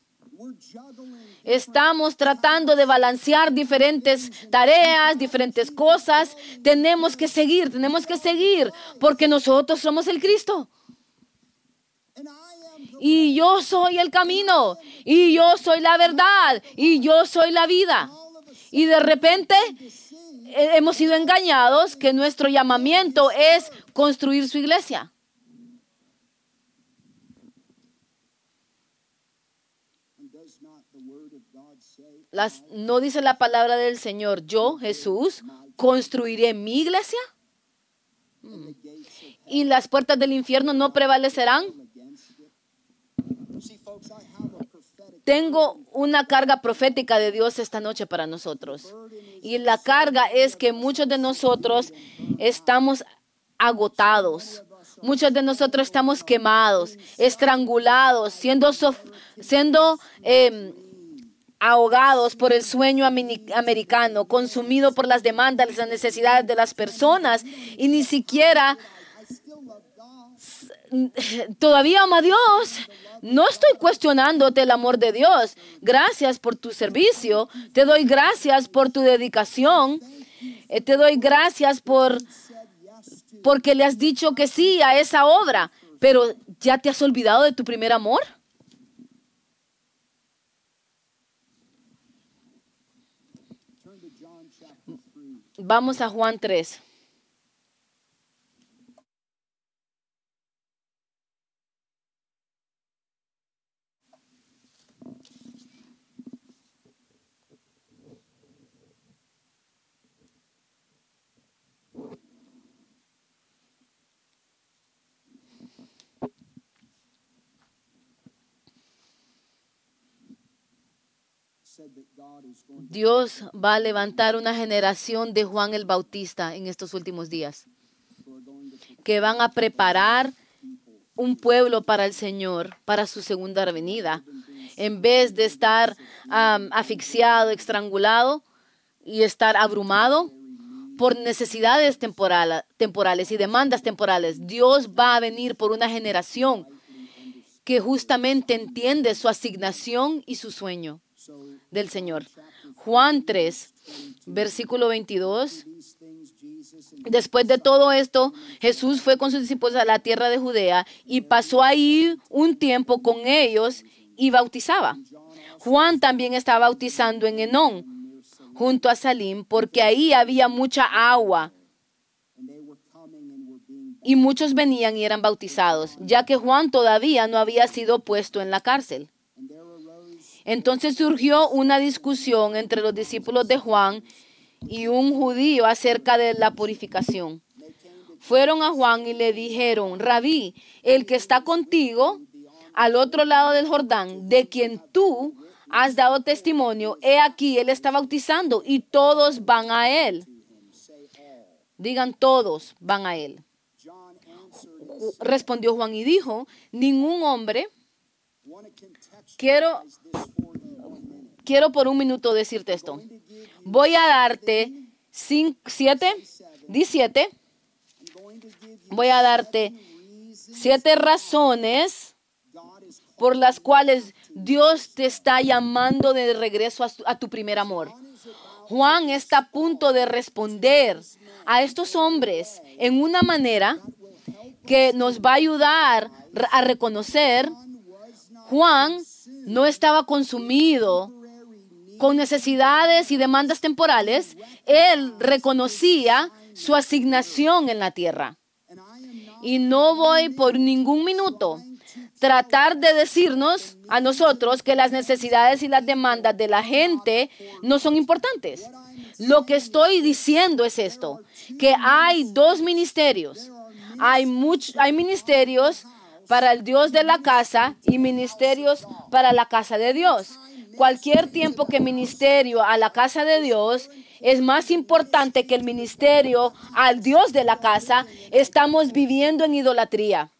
Estamos tratando de balancear diferentes tareas, diferentes cosas. Tenemos que seguir, tenemos que seguir, porque nosotros somos el Cristo y yo soy el camino, y yo soy la verdad, y yo soy la vida. Y de repente hemos sido engañados que nuestro llamamiento es construir su iglesia. Las, ¿No dice la palabra del Señor, yo, Jesús, construiré mi iglesia? Mm. ¿Y las puertas del infierno no prevalecerán? Tengo una carga profética de Dios esta noche para nosotros. Y la carga es que muchos de nosotros estamos agotados. Muchos de nosotros estamos quemados, estrangulados, siendo, siendo em, ahogados por el sueño americano, consumido por las demandas, las necesidades de las personas y ni siquiera todavía amo a Dios, no estoy cuestionándote el amor de Dios. Gracias por tu servicio. Te doy gracias por tu dedicación. Eh, te doy gracias por porque le has dicho que sí a esa obra. Pero ¿ya te has olvidado de tu primer amor? Vamos a Juan 3. Dios va a levantar una generación de Juan el Bautista en estos últimos días, que van a preparar un pueblo para el Señor, para su segunda venida. En vez de estar asfixiado, estrangulado y estar abrumado por necesidades temporales y demandas temporales, Dios va a venir por una generación que justamente entiende su asignación y su sueño del Señor. Juan 3, versículo 22. Después de todo esto, Jesús fue con sus discípulos a la tierra de Judea y pasó ahí un tiempo con ellos y bautizaba. Juan también estaba bautizando en Enón, junto a Salim, porque ahí había mucha agua y muchos venían y eran bautizados, ya que Juan todavía no había sido puesto en la cárcel. Entonces surgió una discusión entre los discípulos de Juan y un judío acerca de la purificación. Fueron a Juan y le dijeron, Rabí, el que está contigo al otro lado del Jordán, de quien tú has dado testimonio, he aquí, él está bautizando y todos van a él. Digan, todos van a él. Respondió Juan y dijo, ningún hombre, quiero, quiero por un minuto decirte esto. Voy a darte 7, 17, voy a darte siete razones por las cuales Dios te está llamando de regreso a, a, tu primer amor. Juan está a punto de responder a estos hombres en una manera que nos va a ayudar a reconocer, Juan no estaba consumido con necesidades y demandas temporales, él reconocía su asignación en la tierra. Y no voy por ningún minuto tratar de decirnos a nosotros que las necesidades y las demandas de la gente no son importantes. Lo que estoy diciendo es esto, que hay dos ministerios hay, hay ministerios para el Dios de la casa y ministerios para la casa de Dios. Cualquier tiempo que ministerio a la casa de Dios es más importante que el ministerio al Dios de la casa, estamos viviendo en idolatría.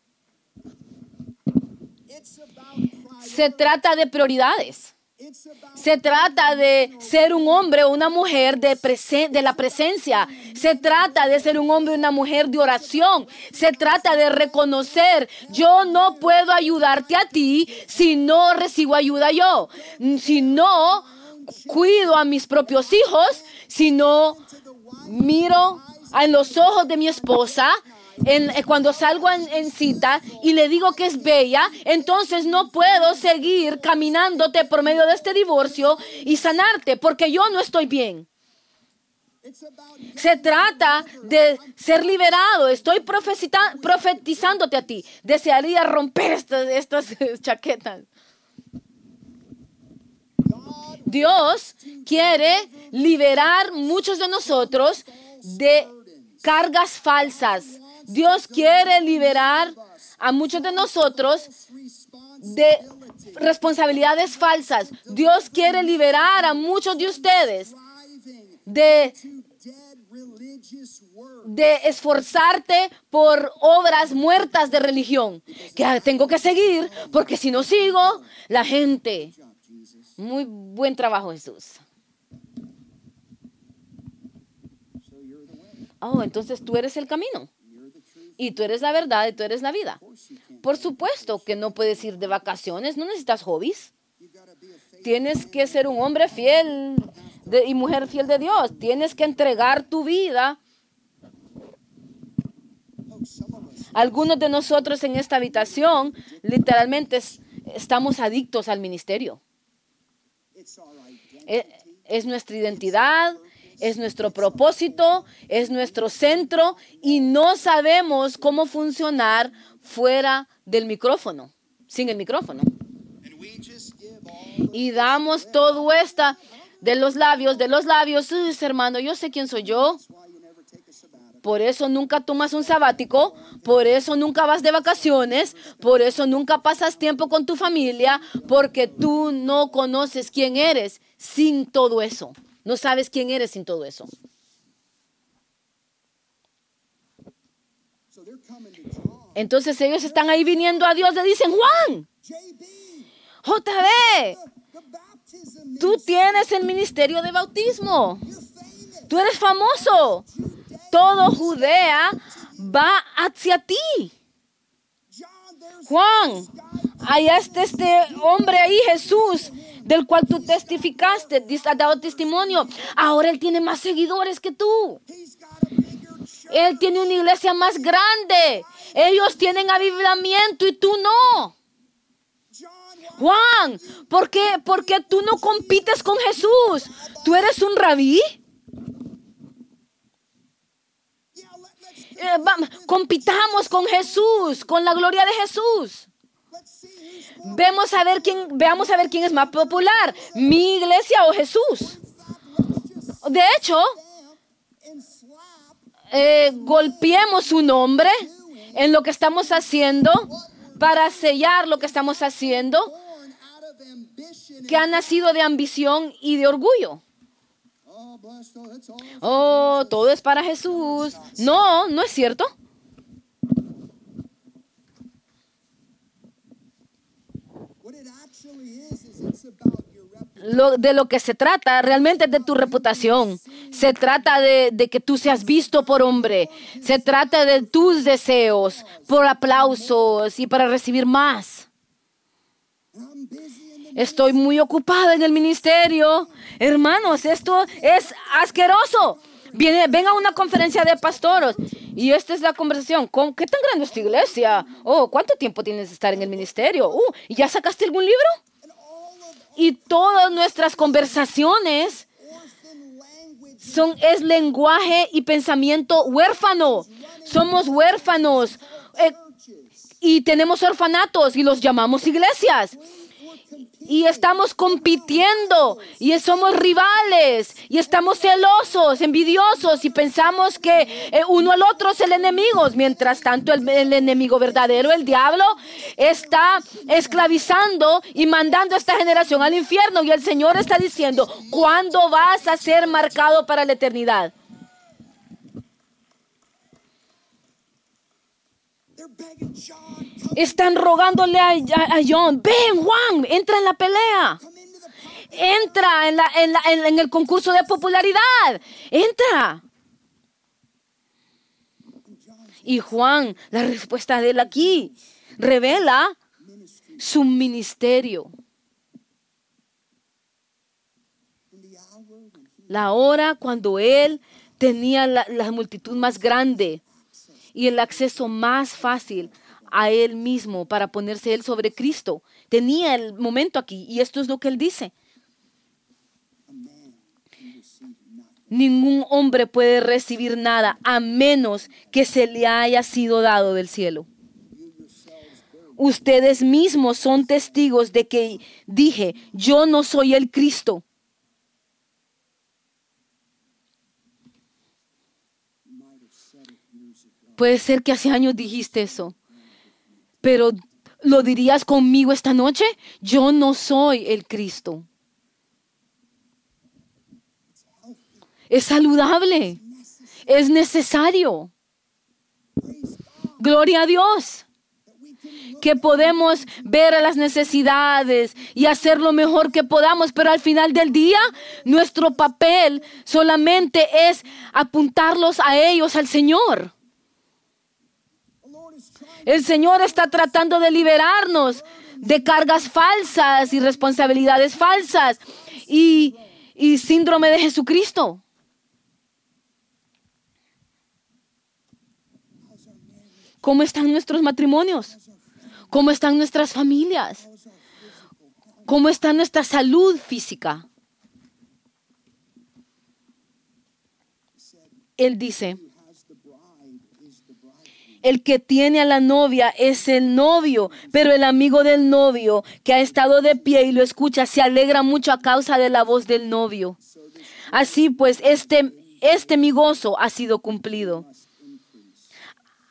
Se trata de prioridades. Se trata de ser un hombre o una mujer de, la presencia. Se trata de ser un hombre o una mujer de oración. Se trata de reconocer, yo no puedo ayudarte a ti si no recibo ayuda yo. Si no cuido a mis propios hijos, si no miro en los ojos de mi esposa, eh, cuando salgo en, cita y le digo que es bella, entonces no puedo seguir caminándote por medio de este divorcio y sanarte porque yo no estoy bien. Se trata de ser liberado. Estoy profetizándote a ti. Desearía romper estas, estas chaquetas. Dios quiere liberar muchos de nosotros de cargas falsas, Dios quiere liberar a muchos de nosotros de responsabilidades falsas. Dios quiere liberar a muchos de ustedes de, de esforzarte por obras muertas de religión. Que tengo que seguir porque si no sigo, la gente... Muy buen trabajo, Jesús. Oh, entonces tú eres el camino y tú eres la verdad y tú eres la vida. Por supuesto que no puedes ir de vacaciones, no necesitas hobbies. Tienes que ser un hombre fiel y mujer fiel de Dios. Tienes que entregar tu vida. Algunos de nosotros en esta habitación literalmente estamos adictos al ministerio. E, es nuestra identidad, es nuestro propósito, es nuestro centro y no sabemos cómo funcionar fuera del micrófono, sin el micrófono. Y damos todo esta de los labios, de los labios, hermano, yo sé quién soy yo. Por eso nunca tomas un sabático, por eso nunca vas de vacaciones, por eso nunca pasas tiempo con tu familia, porque tú no conoces quién eres sin todo eso. No sabes quién eres sin todo eso. Entonces ellos están ahí viniendo a Dios, le dicen, Juan, JB, tú tienes el ministerio de bautismo. Tú eres famoso. Todo Judea va hacia ti. Juan, allá está este hombre ahí, Jesús, del cual tú testificaste, has dado testimonio. Ahora él tiene más seguidores que tú. Él tiene una iglesia más grande. Ellos tienen avivamiento y tú no. Juan, ¿por qué, ¿por qué tú no compites con Jesús? ¿Tú eres un rabí? Eh, compitamos con Jesús, con la gloria de Jesús. Vemos a ver quién, veamos a ver quién es más popular, mi iglesia o Jesús. De hecho, eh, golpeemos su nombre en lo que estamos haciendo para sellar lo que estamos haciendo, que ha nacido de ambición y de orgullo. Oh, todo es para Jesús. No, no es cierto. Lo, de lo que se trata realmente es de tu reputación. Se trata de, que tú seas visto por hombre. Se trata de tus deseos por aplausos y para recibir más. Estoy muy ocupada en el ministerio. Hermanos, esto es asqueroso. Viene, ven a una conferencia de pastores y esta es la conversación. ¿Con, ¿Qué tan grande es tu iglesia? Oh, ¿cuánto tiempo tienes de estar en el ministerio? Uh, ¿y ya sacaste algún libro? Y todas nuestras conversaciones son es lenguaje y pensamiento huérfano. Somos huérfanos eh, y tenemos orfanatos y los llamamos iglesias y estamos compitiendo y somos rivales y estamos celosos, envidiosos y pensamos que eh, uno al otro es el enemigo. Mientras tanto, el, el, enemigo verdadero, el diablo, está esclavizando y mandando a esta generación al infierno. Y el Señor está diciendo, ¿cuándo vas a ser marcado para la eternidad? Están rogándole a, a, John, ven Juan, entra en la pelea. Entra en, la, en, la, en el concurso de popularidad. Entra. Y Juan, la respuesta de él aquí, revela su ministerio. La hora cuando él tenía la, la multitud más grande y el acceso más fácil a él mismo para ponerse él sobre Cristo. Tenía el momento aquí y esto es lo que él dice. Ningún hombre puede recibir nada a menos que se le haya sido dado del cielo. Ustedes mismos son testigos de que dije, yo no soy el Cristo, Puede ser que hace años dijiste eso, pero ¿lo dirías conmigo esta noche? Yo no soy el Cristo. Es saludable, es necesario. Gloria a Dios que podemos ver a las necesidades y hacer lo mejor que podamos, pero al final del día nuestro papel solamente es apuntarlos a ellos, al Señor. El Señor está tratando de liberarnos de cargas falsas y responsabilidades falsas y, y síndrome de Jesucristo. ¿Cómo están nuestros matrimonios? ¿Cómo están nuestras familias? ¿Cómo está nuestra salud física? Él dice, el que tiene a la novia es el novio, pero el amigo del novio que ha estado de pie y lo escucha se alegra mucho a causa de la voz del novio. Así pues, este, este mi gozo ha sido cumplido.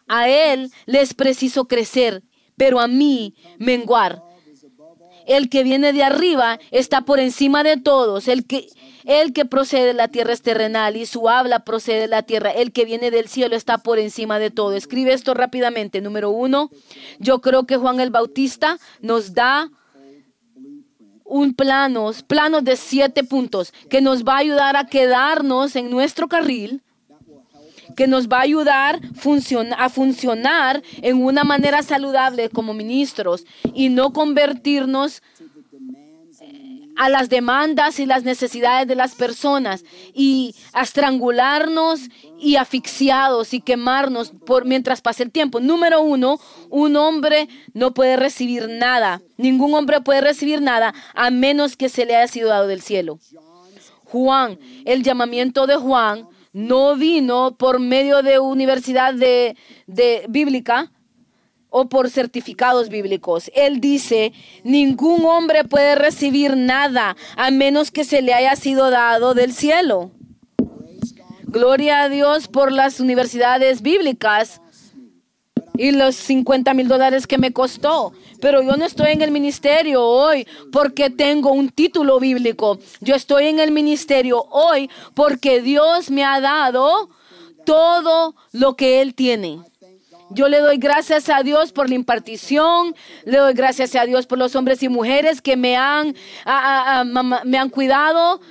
A él le es preciso crecer, pero a mí menguar. El que viene de arriba está por encima de todos. El que, el que procede de la tierra es terrenal y su habla procede de la tierra. El que viene del cielo está por encima de todo. Escribe esto rápidamente. Número uno, yo creo que Juan el Bautista nos da un plano, planos de siete puntos que nos va a ayudar a quedarnos en nuestro carril que nos va a ayudar a funcionar en una manera saludable como ministros y no convertirnos a las demandas y las necesidades de las personas y a estrangularnos y asfixiados y quemarnos por mientras pase el tiempo. Número uno, un hombre no puede recibir nada. Ningún hombre puede recibir nada a menos que se le haya sido dado del cielo. Juan, el llamamiento de Juan no vino por medio de universidad de, de bíblica, o por certificados bíblicos. Él dice, ningún hombre puede recibir nada a menos que se le haya sido dado del cielo. Gloria a Dios por las universidades bíblicas y los 50 mil dólares que me costó. Pero yo no estoy en el ministerio hoy porque tengo un título bíblico. Yo estoy en el ministerio hoy porque Dios me ha dado todo lo que Él tiene. Yo le doy gracias a Dios por la impartición, le doy gracias a Dios por los hombres y mujeres que me han, me han cuidado,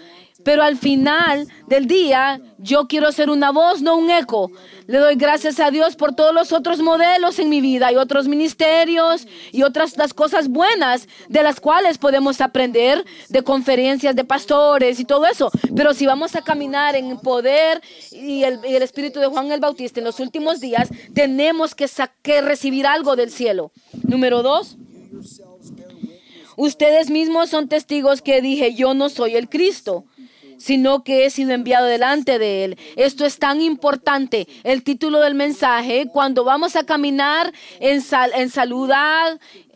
pero al final del día yo quiero ser una voz, no un eco. Le doy gracias a Dios por todos los otros modelos en mi vida y otros ministerios y otras las cosas buenas de las cuales podemos aprender de conferencias de pastores y todo eso. Pero si vamos a caminar en poder y el, el espíritu de Juan el Bautista en los últimos días, tenemos que, que recibir algo del cielo. Número dos. Ustedes mismos son testigos que dije, yo no soy el Cristo sino que he sido enviado delante de Él. Esto es tan importante. El título del mensaje, cuando vamos a caminar en, en salud,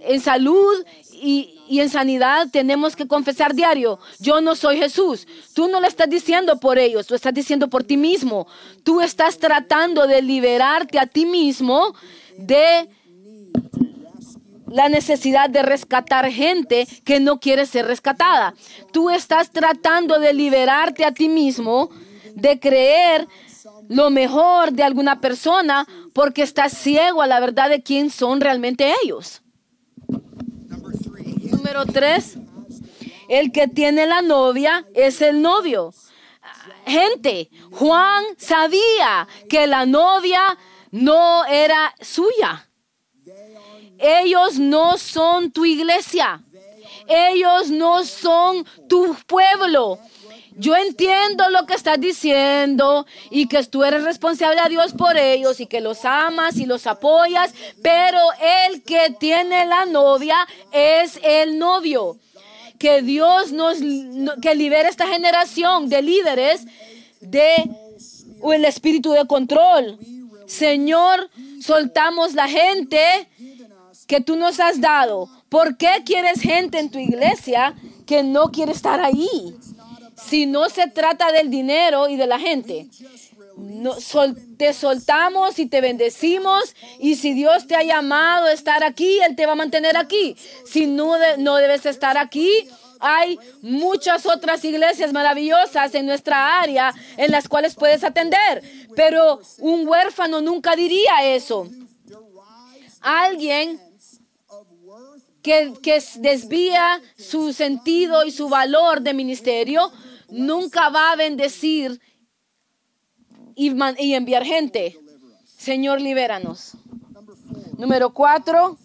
en salud y, y, en sanidad, tenemos que confesar diario, yo no soy Jesús. Tú no lo estás diciendo por ellos, tú estás diciendo por ti mismo. Tú estás tratando de liberarte a ti mismo de la necesidad de rescatar gente que no quiere ser rescatada. Tú estás tratando de liberarte a ti mismo, de creer lo mejor de alguna persona porque estás ciego a la verdad de quién son realmente ellos. Número tres, el que tiene la novia es el novio. Gente, Juan sabía que la novia no era suya. Ellos no son tu iglesia. Ellos no son tu pueblo. Yo entiendo lo que estás diciendo y que tú eres responsable a Dios por ellos y que los amas y los apoyas, pero el que tiene la novia es el novio. Que Dios nos que libere esta generación de líderes de el espíritu de control. Señor, soltamos la gente que tú nos has dado. ¿Por qué quieres gente en tu iglesia que no quiere estar ahí? Si no se trata del dinero y de la gente. No, te soltamos y te bendecimos y si Dios te ha llamado a estar aquí, Él te va a mantener aquí. Si no, no debes estar aquí, hay muchas otras iglesias maravillosas en nuestra área en las cuales puedes atender, pero un huérfano nunca diría eso. Alguien que, desvía su sentido y su valor de ministerio, nunca va a bendecir y, y enviar gente. Señor, libéranos. Número cuatro,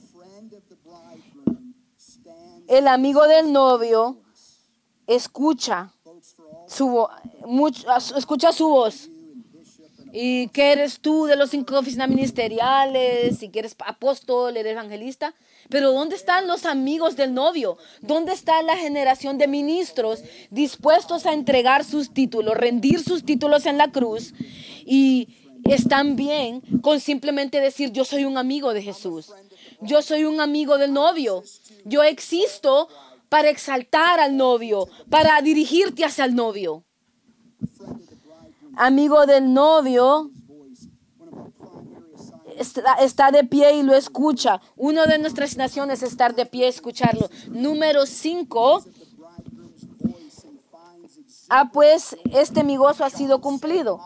el amigo del novio escucha su, escucha su voz. ¿Y qué eres tú de los cinco oficinas ministeriales? Si quieres apóstol, eres evangelista. Pero ¿dónde están los amigos del novio? ¿Dónde está la generación de ministros dispuestos a entregar sus títulos, rendir sus títulos en la cruz? Y están bien con simplemente decir, yo soy un amigo de Jesús. Yo soy un amigo del novio. Yo existo para exaltar al novio, para dirigirte hacia el novio. Amigo del novio está, de pie y lo escucha. Una de nuestras naciones es estar de pie y escucharlo. Número cinco. Ah, pues este mi gozo ha sido cumplido.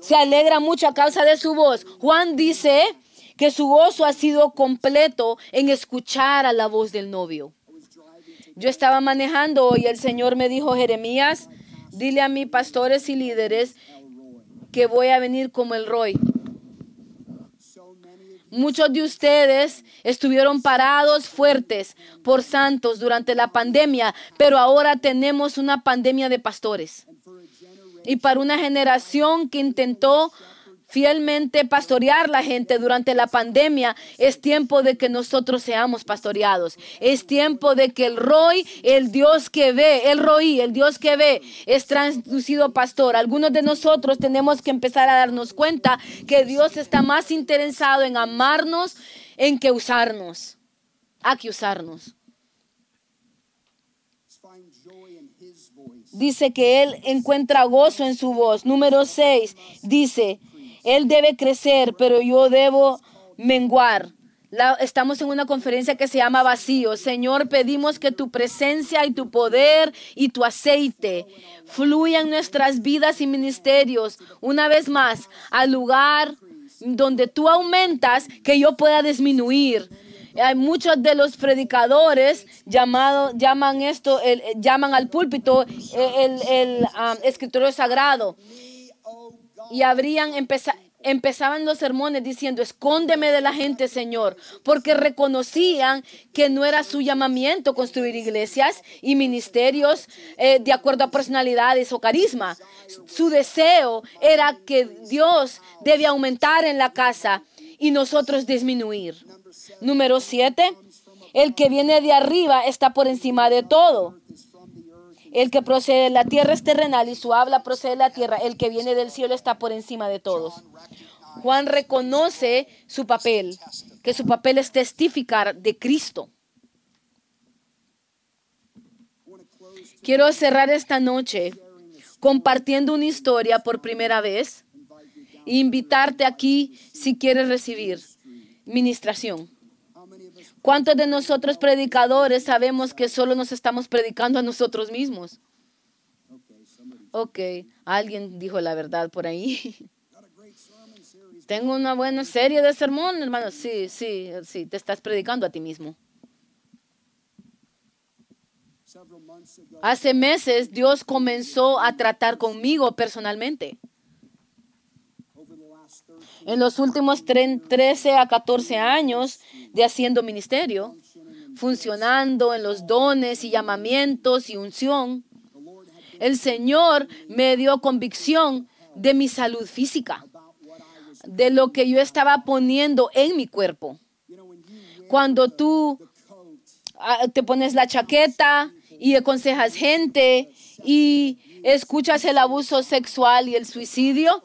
Se alegra mucho a causa de su voz. Juan dice que su gozo ha sido completo en escuchar a la voz del novio. Yo estaba manejando y el Señor me dijo, Jeremías, dile a mis pastores y líderes que voy a venir como el Roy Muchos de ustedes estuvieron parados fuertes por santos durante la pandemia, pero ahora tenemos una pandemia de pastores. Y para una generación que intentó fielmente pastorear la gente durante la pandemia, es tiempo de que nosotros seamos pastoreados. Es tiempo de que el Roy, el Dios que ve, el Roy, el Dios que ve, es transducido pastor. Algunos de nosotros tenemos que empezar a darnos cuenta que Dios está más interesado en amarnos en que usarnos. A que usarnos. Dice que Él encuentra gozo en su voz. Número 6 dice, él debe crecer, pero yo debo menguar. estamos en una conferencia que se llama Vacío. Señor, pedimos que tu presencia y tu poder y tu aceite fluyan nuestras vidas y ministerios una vez más al lugar donde tú aumentas que yo pueda disminuir. Hay muchos de los predicadores llamado, llaman esto, el, llaman al púlpito el, el, um, escritorio sagrado y habrían empezaban los sermones diciendo, escóndeme de la gente, Señor, porque reconocían que no era su llamamiento construir iglesias y ministerios eh, de acuerdo a personalidades o carisma. Su deseo era que Dios debe aumentar en la casa y nosotros disminuir. Número siete, el que viene de arriba está por encima de todo. El que procede de la tierra es terrenal y su habla procede de la tierra. El que viene del cielo está por encima de todos. Juan reconoce su papel, que su papel es testificar de Cristo. Quiero cerrar esta noche compartiendo una historia por primera vez e invitarte aquí si quieres recibir ministración. ¿Cuántos de nosotros predicadores sabemos que solo nos estamos predicando a nosotros mismos? Ok, alguien dijo la verdad por ahí. Tengo una buena serie de sermones, hermano. Sí, sí, sí, te estás predicando a ti mismo. Hace meses Dios comenzó a tratar conmigo personalmente. En los últimos 13 a 14 años de haciendo ministerio, funcionando en los dones y llamamientos y unción, el Señor me dio convicción de mi salud física, de lo que yo estaba poniendo en mi cuerpo. Cuando tú ah, te pones la chaqueta y aconsejas gente y escuchas el abuso sexual y el suicidio,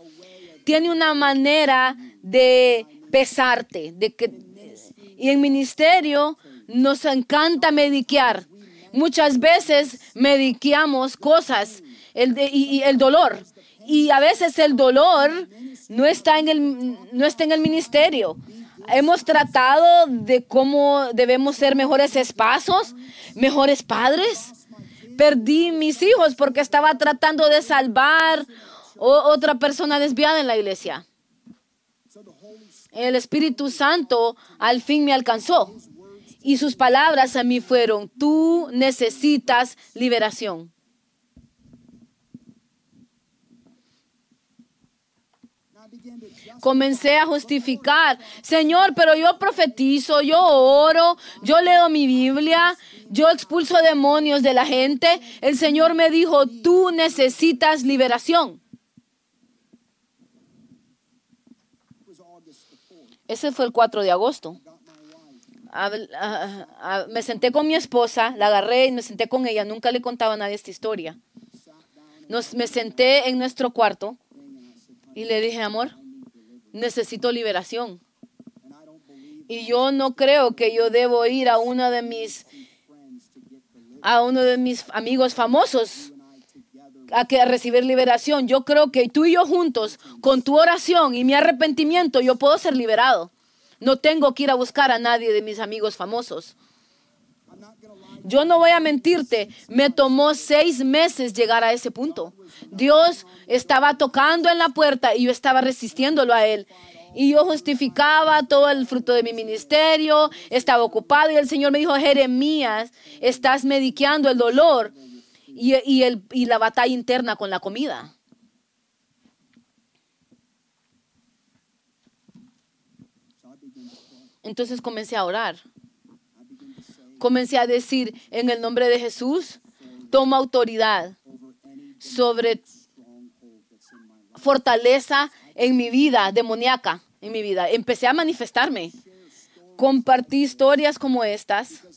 tiene una manera de pesarte, de que y en ministerio nos encanta mediquear. Muchas veces mediqueamos cosas el y, el dolor. Y a veces el dolor no está en el, no está en el ministerio. Hemos tratado de cómo debemos ser mejores esposos, mejores padres. Perdí mis hijos porque estaba tratando de salvar otra persona desviada en la iglesia. El Espíritu Santo al fin me alcanzó y sus palabras a mí fueron, tú necesitas liberación. Comencé a justificar, Señor, pero yo profetizo, yo oro, yo leo mi Biblia, yo expulso demonios de la gente. El Señor me dijo, tú necesitas liberación. Ese fue el 4 de agosto. me senté con mi esposa, la agarré y me senté con ella. Nunca le contaba a nadie esta historia. Nos, me senté en nuestro cuarto y le dije, amor, necesito liberación. Y yo no creo que yo debo ir a uno de mis a uno de mis amigos famosos a, que, recibir liberación. Yo creo que tú y yo juntos, con tu oración y mi arrepentimiento, yo puedo ser liberado. No tengo que ir a buscar a nadie de mis amigos famosos. Yo no voy a mentirte, me tomó seis meses llegar a ese punto. Dios estaba tocando en la puerta y yo estaba resistiéndolo a Él. Y yo justificaba todo el fruto de mi ministerio, estaba ocupado y el Señor me dijo, Jeremías, estás mediqueando el dolor y, el, y la batalla interna con la comida. Entonces comencé a orar. Comencé a decir, en el nombre de Jesús, toma autoridad sobre fortaleza en mi vida, demoníaca en mi vida. Empecé a manifestarme. Compartí historias como estas.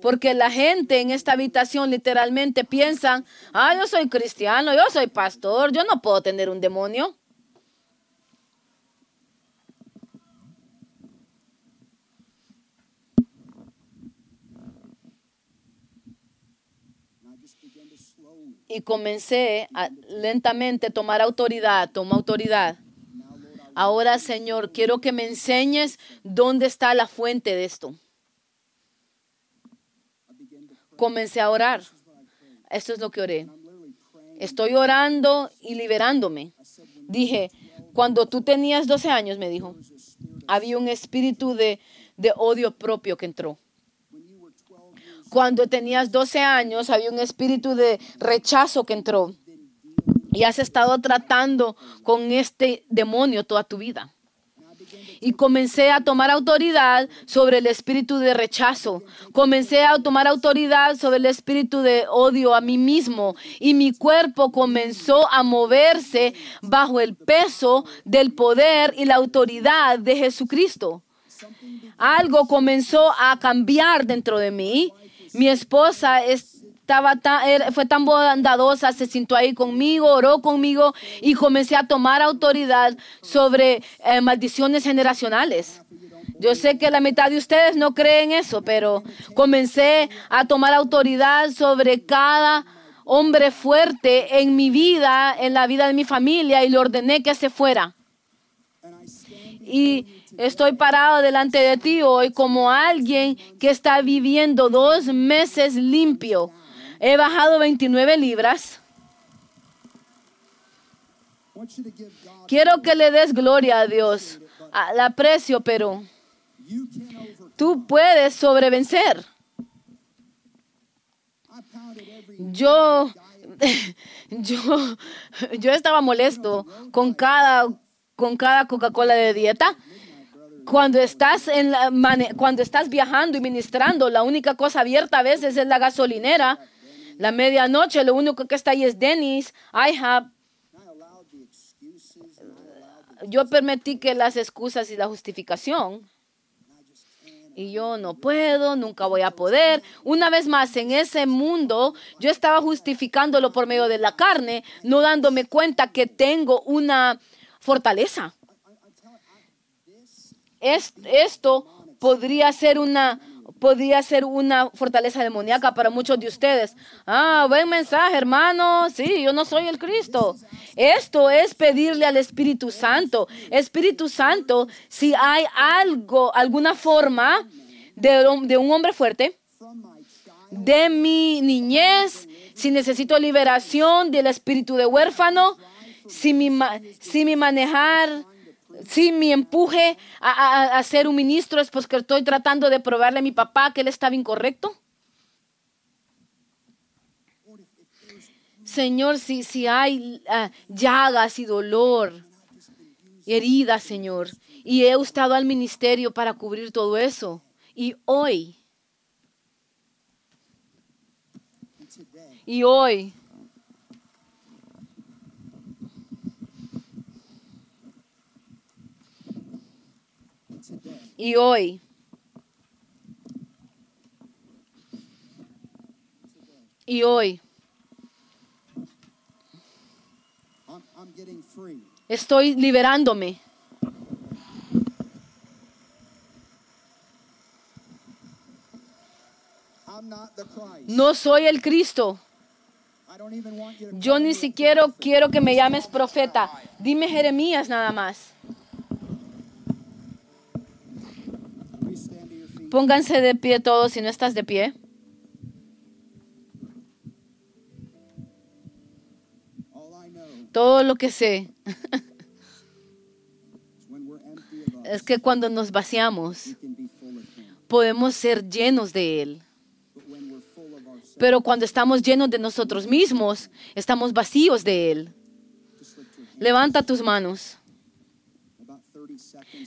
Porque la gente en esta habitación literalmente piensa, ah, yo soy cristiano, yo soy pastor, yo no puedo tener un demonio. y comencé a lentamente tomar autoridad, toma autoridad. Ahora, Señor, quiero que me enseñes dónde está la fuente de esto. Comencé a orar. Esto es lo que oré. Estoy orando y liberándome. Dije, cuando tú tenías 12 años, me dijo, había un espíritu de, de odio propio que entró. Cuando tenías 12 años había un espíritu de rechazo que entró. Y has estado tratando con este demonio toda tu vida. Y comencé a tomar autoridad sobre el espíritu de rechazo. Comencé a tomar autoridad sobre el espíritu de odio a mí mismo. Y mi cuerpo comenzó a moverse bajo el peso del poder y la autoridad de Jesucristo. Algo comenzó a cambiar dentro de mí mi esposa estaba tan, fue tan bondadosa, se sentó ahí conmigo, oró conmigo y comencé a tomar autoridad sobre eh, maldiciones generacionales. Yo sé que la mitad de ustedes no creen eso, pero comencé a tomar autoridad sobre cada hombre fuerte en mi vida, en la vida de mi familia, y le ordené que se fuera. Y Estoy parado delante de ti hoy como alguien que está viviendo dos meses limpio. He bajado 29 libras. Quiero que le des gloria a Dios. La aprecio, pero tú puedes sobrevencer. Yo, yo, yo estaba molesto con cada, con cada Coca-Cola de dieta cuando estás, en la, cuando estás viajando y ministrando, la única cosa abierta a veces es la gasolinera. La medianoche, lo único que está ahí es Dennis, IHOP. Yo permití que las excusas y la justificación. Y yo no puedo, nunca voy a poder. Una vez más, en ese mundo, yo estaba justificándolo por medio de la carne, no dándome cuenta que tengo una fortaleza esto podría ser una podría ser una fortaleza demoníaca para muchos de ustedes. Ah, buen mensaje, hermano. Sí, yo no soy el Cristo. Esto es pedirle al Espíritu Santo. Espíritu Santo, si hay algo, alguna forma de, de un hombre fuerte, de mi niñez, si necesito liberación del espíritu de huérfano, si si mi manejar si mi empuje a, ser un ministro es porque estoy tratando de probarle a mi papá que él estaba incorrecto. Señor, si, si hay ah, llagas y dolor, heridas, Señor, y he estado al ministerio para cubrir todo eso, y hoy, y hoy, y hoy. Y hoy. Estoy liberándome. No soy el Cristo. Yo ni siquiera quiero que me llames profeta. Dime Jeremías nada más. Pónganse de pie todos si no estás de pie. Todo lo que sé es que cuando nos vaciamos podemos ser llenos de Él. Pero cuando estamos llenos de nosotros mismos, estamos vacíos de Él. Levanta tus manos.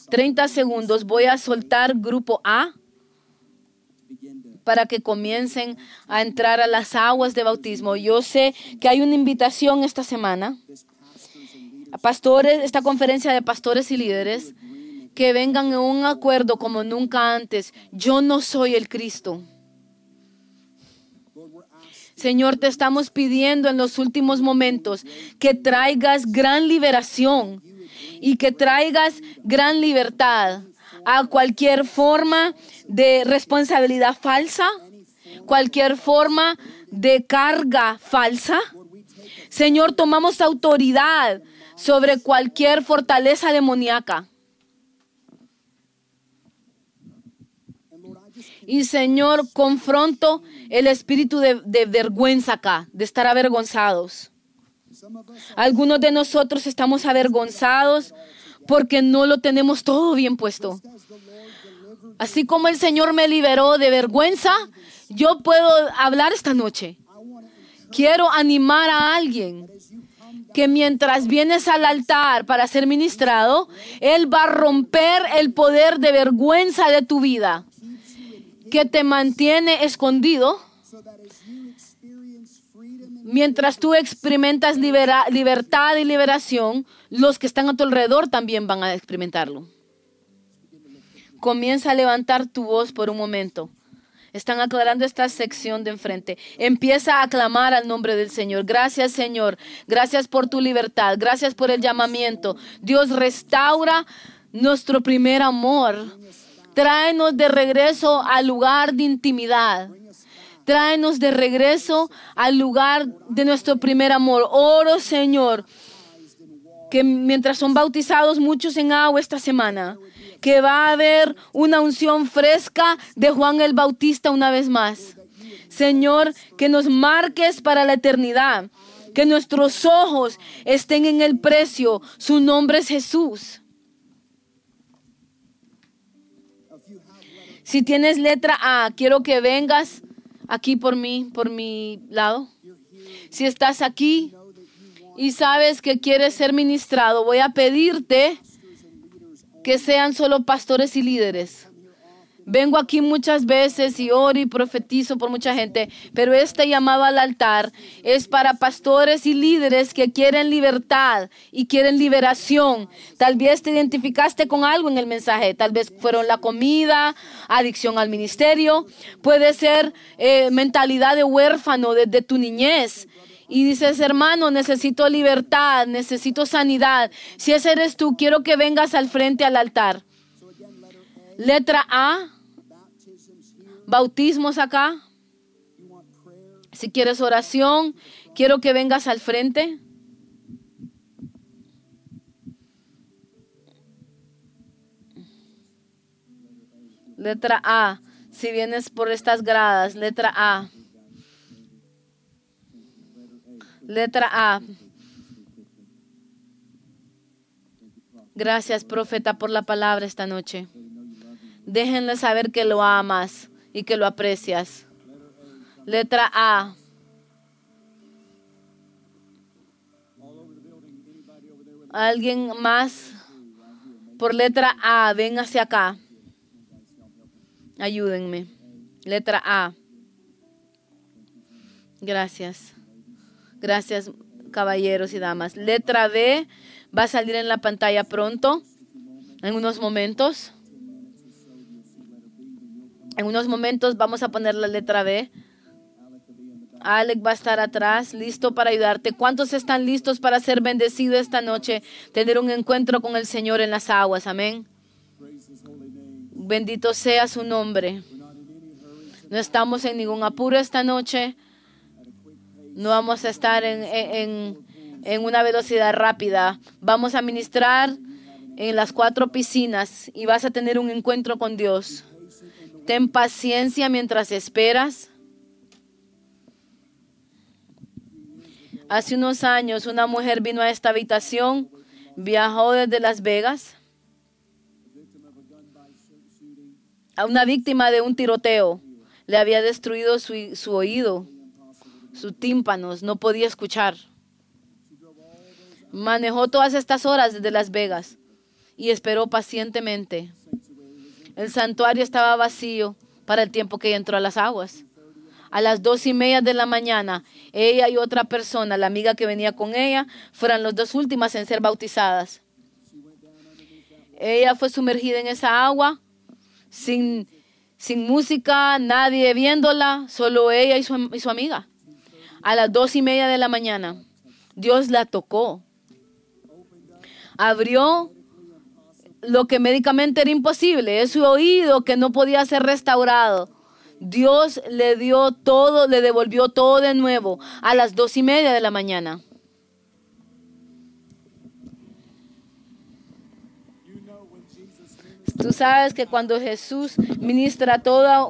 30 segundos. Voy a soltar grupo A para que comiencen a entrar a las aguas de bautismo. Yo sé que hay una invitación esta semana a pastores, esta conferencia de pastores y líderes que vengan en un acuerdo como nunca antes. Yo no soy el Cristo. Señor, te estamos pidiendo en los últimos momentos que traigas gran liberación y que traigas gran libertad a cualquier forma de responsabilidad falsa, cualquier forma de carga falsa. Señor, tomamos autoridad sobre cualquier fortaleza demoníaca. Y Señor, confronto el espíritu de, de, vergüenza acá, de estar avergonzados. Algunos de nosotros estamos avergonzados porque no lo tenemos todo bien puesto. Así como el Señor me liberó de vergüenza, yo puedo hablar esta noche. Quiero animar a alguien que mientras vienes al altar para ser ministrado, Él va a romper el poder de vergüenza de tu vida que te mantiene escondido mientras tú experimentas libertad y liberación, los que están a tu alrededor también van a experimentarlo. Comienza a levantar tu voz por un momento. Están aclarando esta sección de enfrente. Empieza a clamar al nombre del Señor. Gracias Señor. Gracias por tu libertad. Gracias por el llamamiento. Dios restaura nuestro primer amor. Tráenos de regreso al lugar de intimidad. Tráenos de regreso al lugar de nuestro primer amor. Oro, Señor, que mientras son bautizados muchos en agua esta semana, que va a haber una unción fresca de Juan el Bautista una vez más. Señor, que nos marques para la eternidad, que nuestros ojos estén en el precio. Su nombre es Jesús. Si tienes letra A, quiero que vengas aquí por mí, por mi lado. Si estás aquí y sabes que quieres ser ministrado, voy a pedirte que sean solo pastores y líderes. Vengo aquí muchas veces y oro y profetizo por mucha gente, pero este llamado al altar es para pastores y líderes que quieren libertad y quieren liberación. Tal vez te identificaste con algo en el mensaje, tal vez fueron la comida, adicción al ministerio, puede ser eh, mentalidad de huérfano desde tu niñez. Y dices, hermano, necesito libertad, necesito sanidad. Si ese eres tú, quiero que vengas al frente al altar. Letra A, bautismos acá. Si quieres oración, quiero que vengas al frente. Letra A. Si vienes por estas gradas, letra A. Letra A. Gracias, profeta, por la palabra esta noche. Déjenle saber que lo amas y que lo aprecias. Letra A. ¿Alguien más? Por letra A, ven hacia acá. Ayúdenme. Letra A. Gracias. Gracias, caballeros y damas. Letra B va a salir en la pantalla pronto, en unos momentos. En unos momentos vamos a poner la letra B. Alec va a estar atrás, listo para ayudarte. ¿Cuántos están listos para ser bendecidos esta noche? Tener un encuentro con el Señor en las aguas. Amén. Bendito sea su nombre. No estamos en ningún apuro esta noche. No vamos a estar en, en, en una velocidad rápida. Vamos a ministrar en las cuatro piscinas y vas a tener un encuentro con Dios. Ten paciencia mientras esperas. Hace unos años una mujer vino a esta habitación, viajó desde Las Vegas, a una víctima de un tiroteo. Le había destruido su, su oído, sus tímpanos, no podía escuchar. Manejó todas estas horas desde Las Vegas y esperó pacientemente. El santuario estaba vacío para el tiempo que ella entró a las aguas. A las dos y media de la mañana, ella y otra persona, la amiga que venía con ella, fueron las dos últimas en ser bautizadas. Ella fue sumergida en esa agua sin, sin música, nadie viéndola, solo ella y su, y su amiga. A las dos y media de la mañana, Dios la tocó. Abrió lo que médicamente era imposible, es su oído que no podía ser restaurado. Dios le dio todo, le devolvió todo de nuevo a las dos y media de la mañana. Tú sabes que cuando Jesús ministraba toda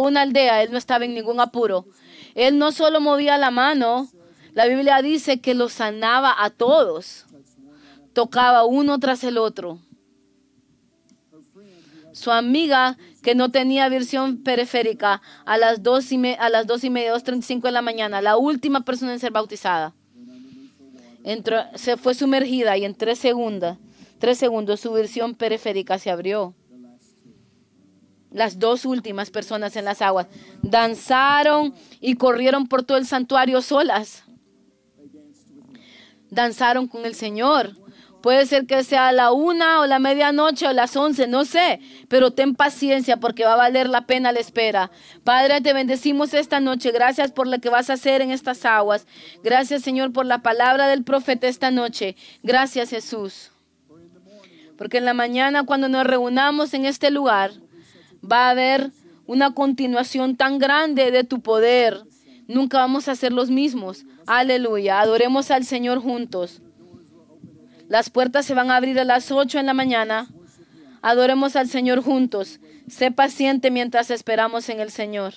una aldea, Él no estaba en ningún apuro. Él no solo movía la mano, la Biblia dice que lo sanaba a todos. Tocaba uno tras el otro. Su amiga, que no tenía visión periférica, a las dos y, a las dos y media, dos treinta y cinco de la mañana, la última persona en ser bautizada, entró, se fue sumergida y en tres segundos Tres segundos, su visión periférica se abrió. Las dos últimas personas en las aguas danzaron y corrieron por todo el santuario solas. Danzaron con el Señor. Puede ser que sea la una o la medianoche o las once, no sé, pero ten paciencia porque va a valer la pena la espera. Padre, te bendecimos esta noche. Gracias por lo que vas a hacer en estas aguas. Gracias, Señor, por la palabra del profeta esta noche. Gracias, Jesús. Porque en la mañana cuando nos reunamos en este lugar, va a haber una continuación tan grande de tu poder. Nunca vamos a ser los mismos. Aleluya. Adoremos al Señor juntos. Las puertas se van a abrir a las 8 en la mañana. Adoremos al Señor juntos. Sé paciente mientras esperamos en el Señor.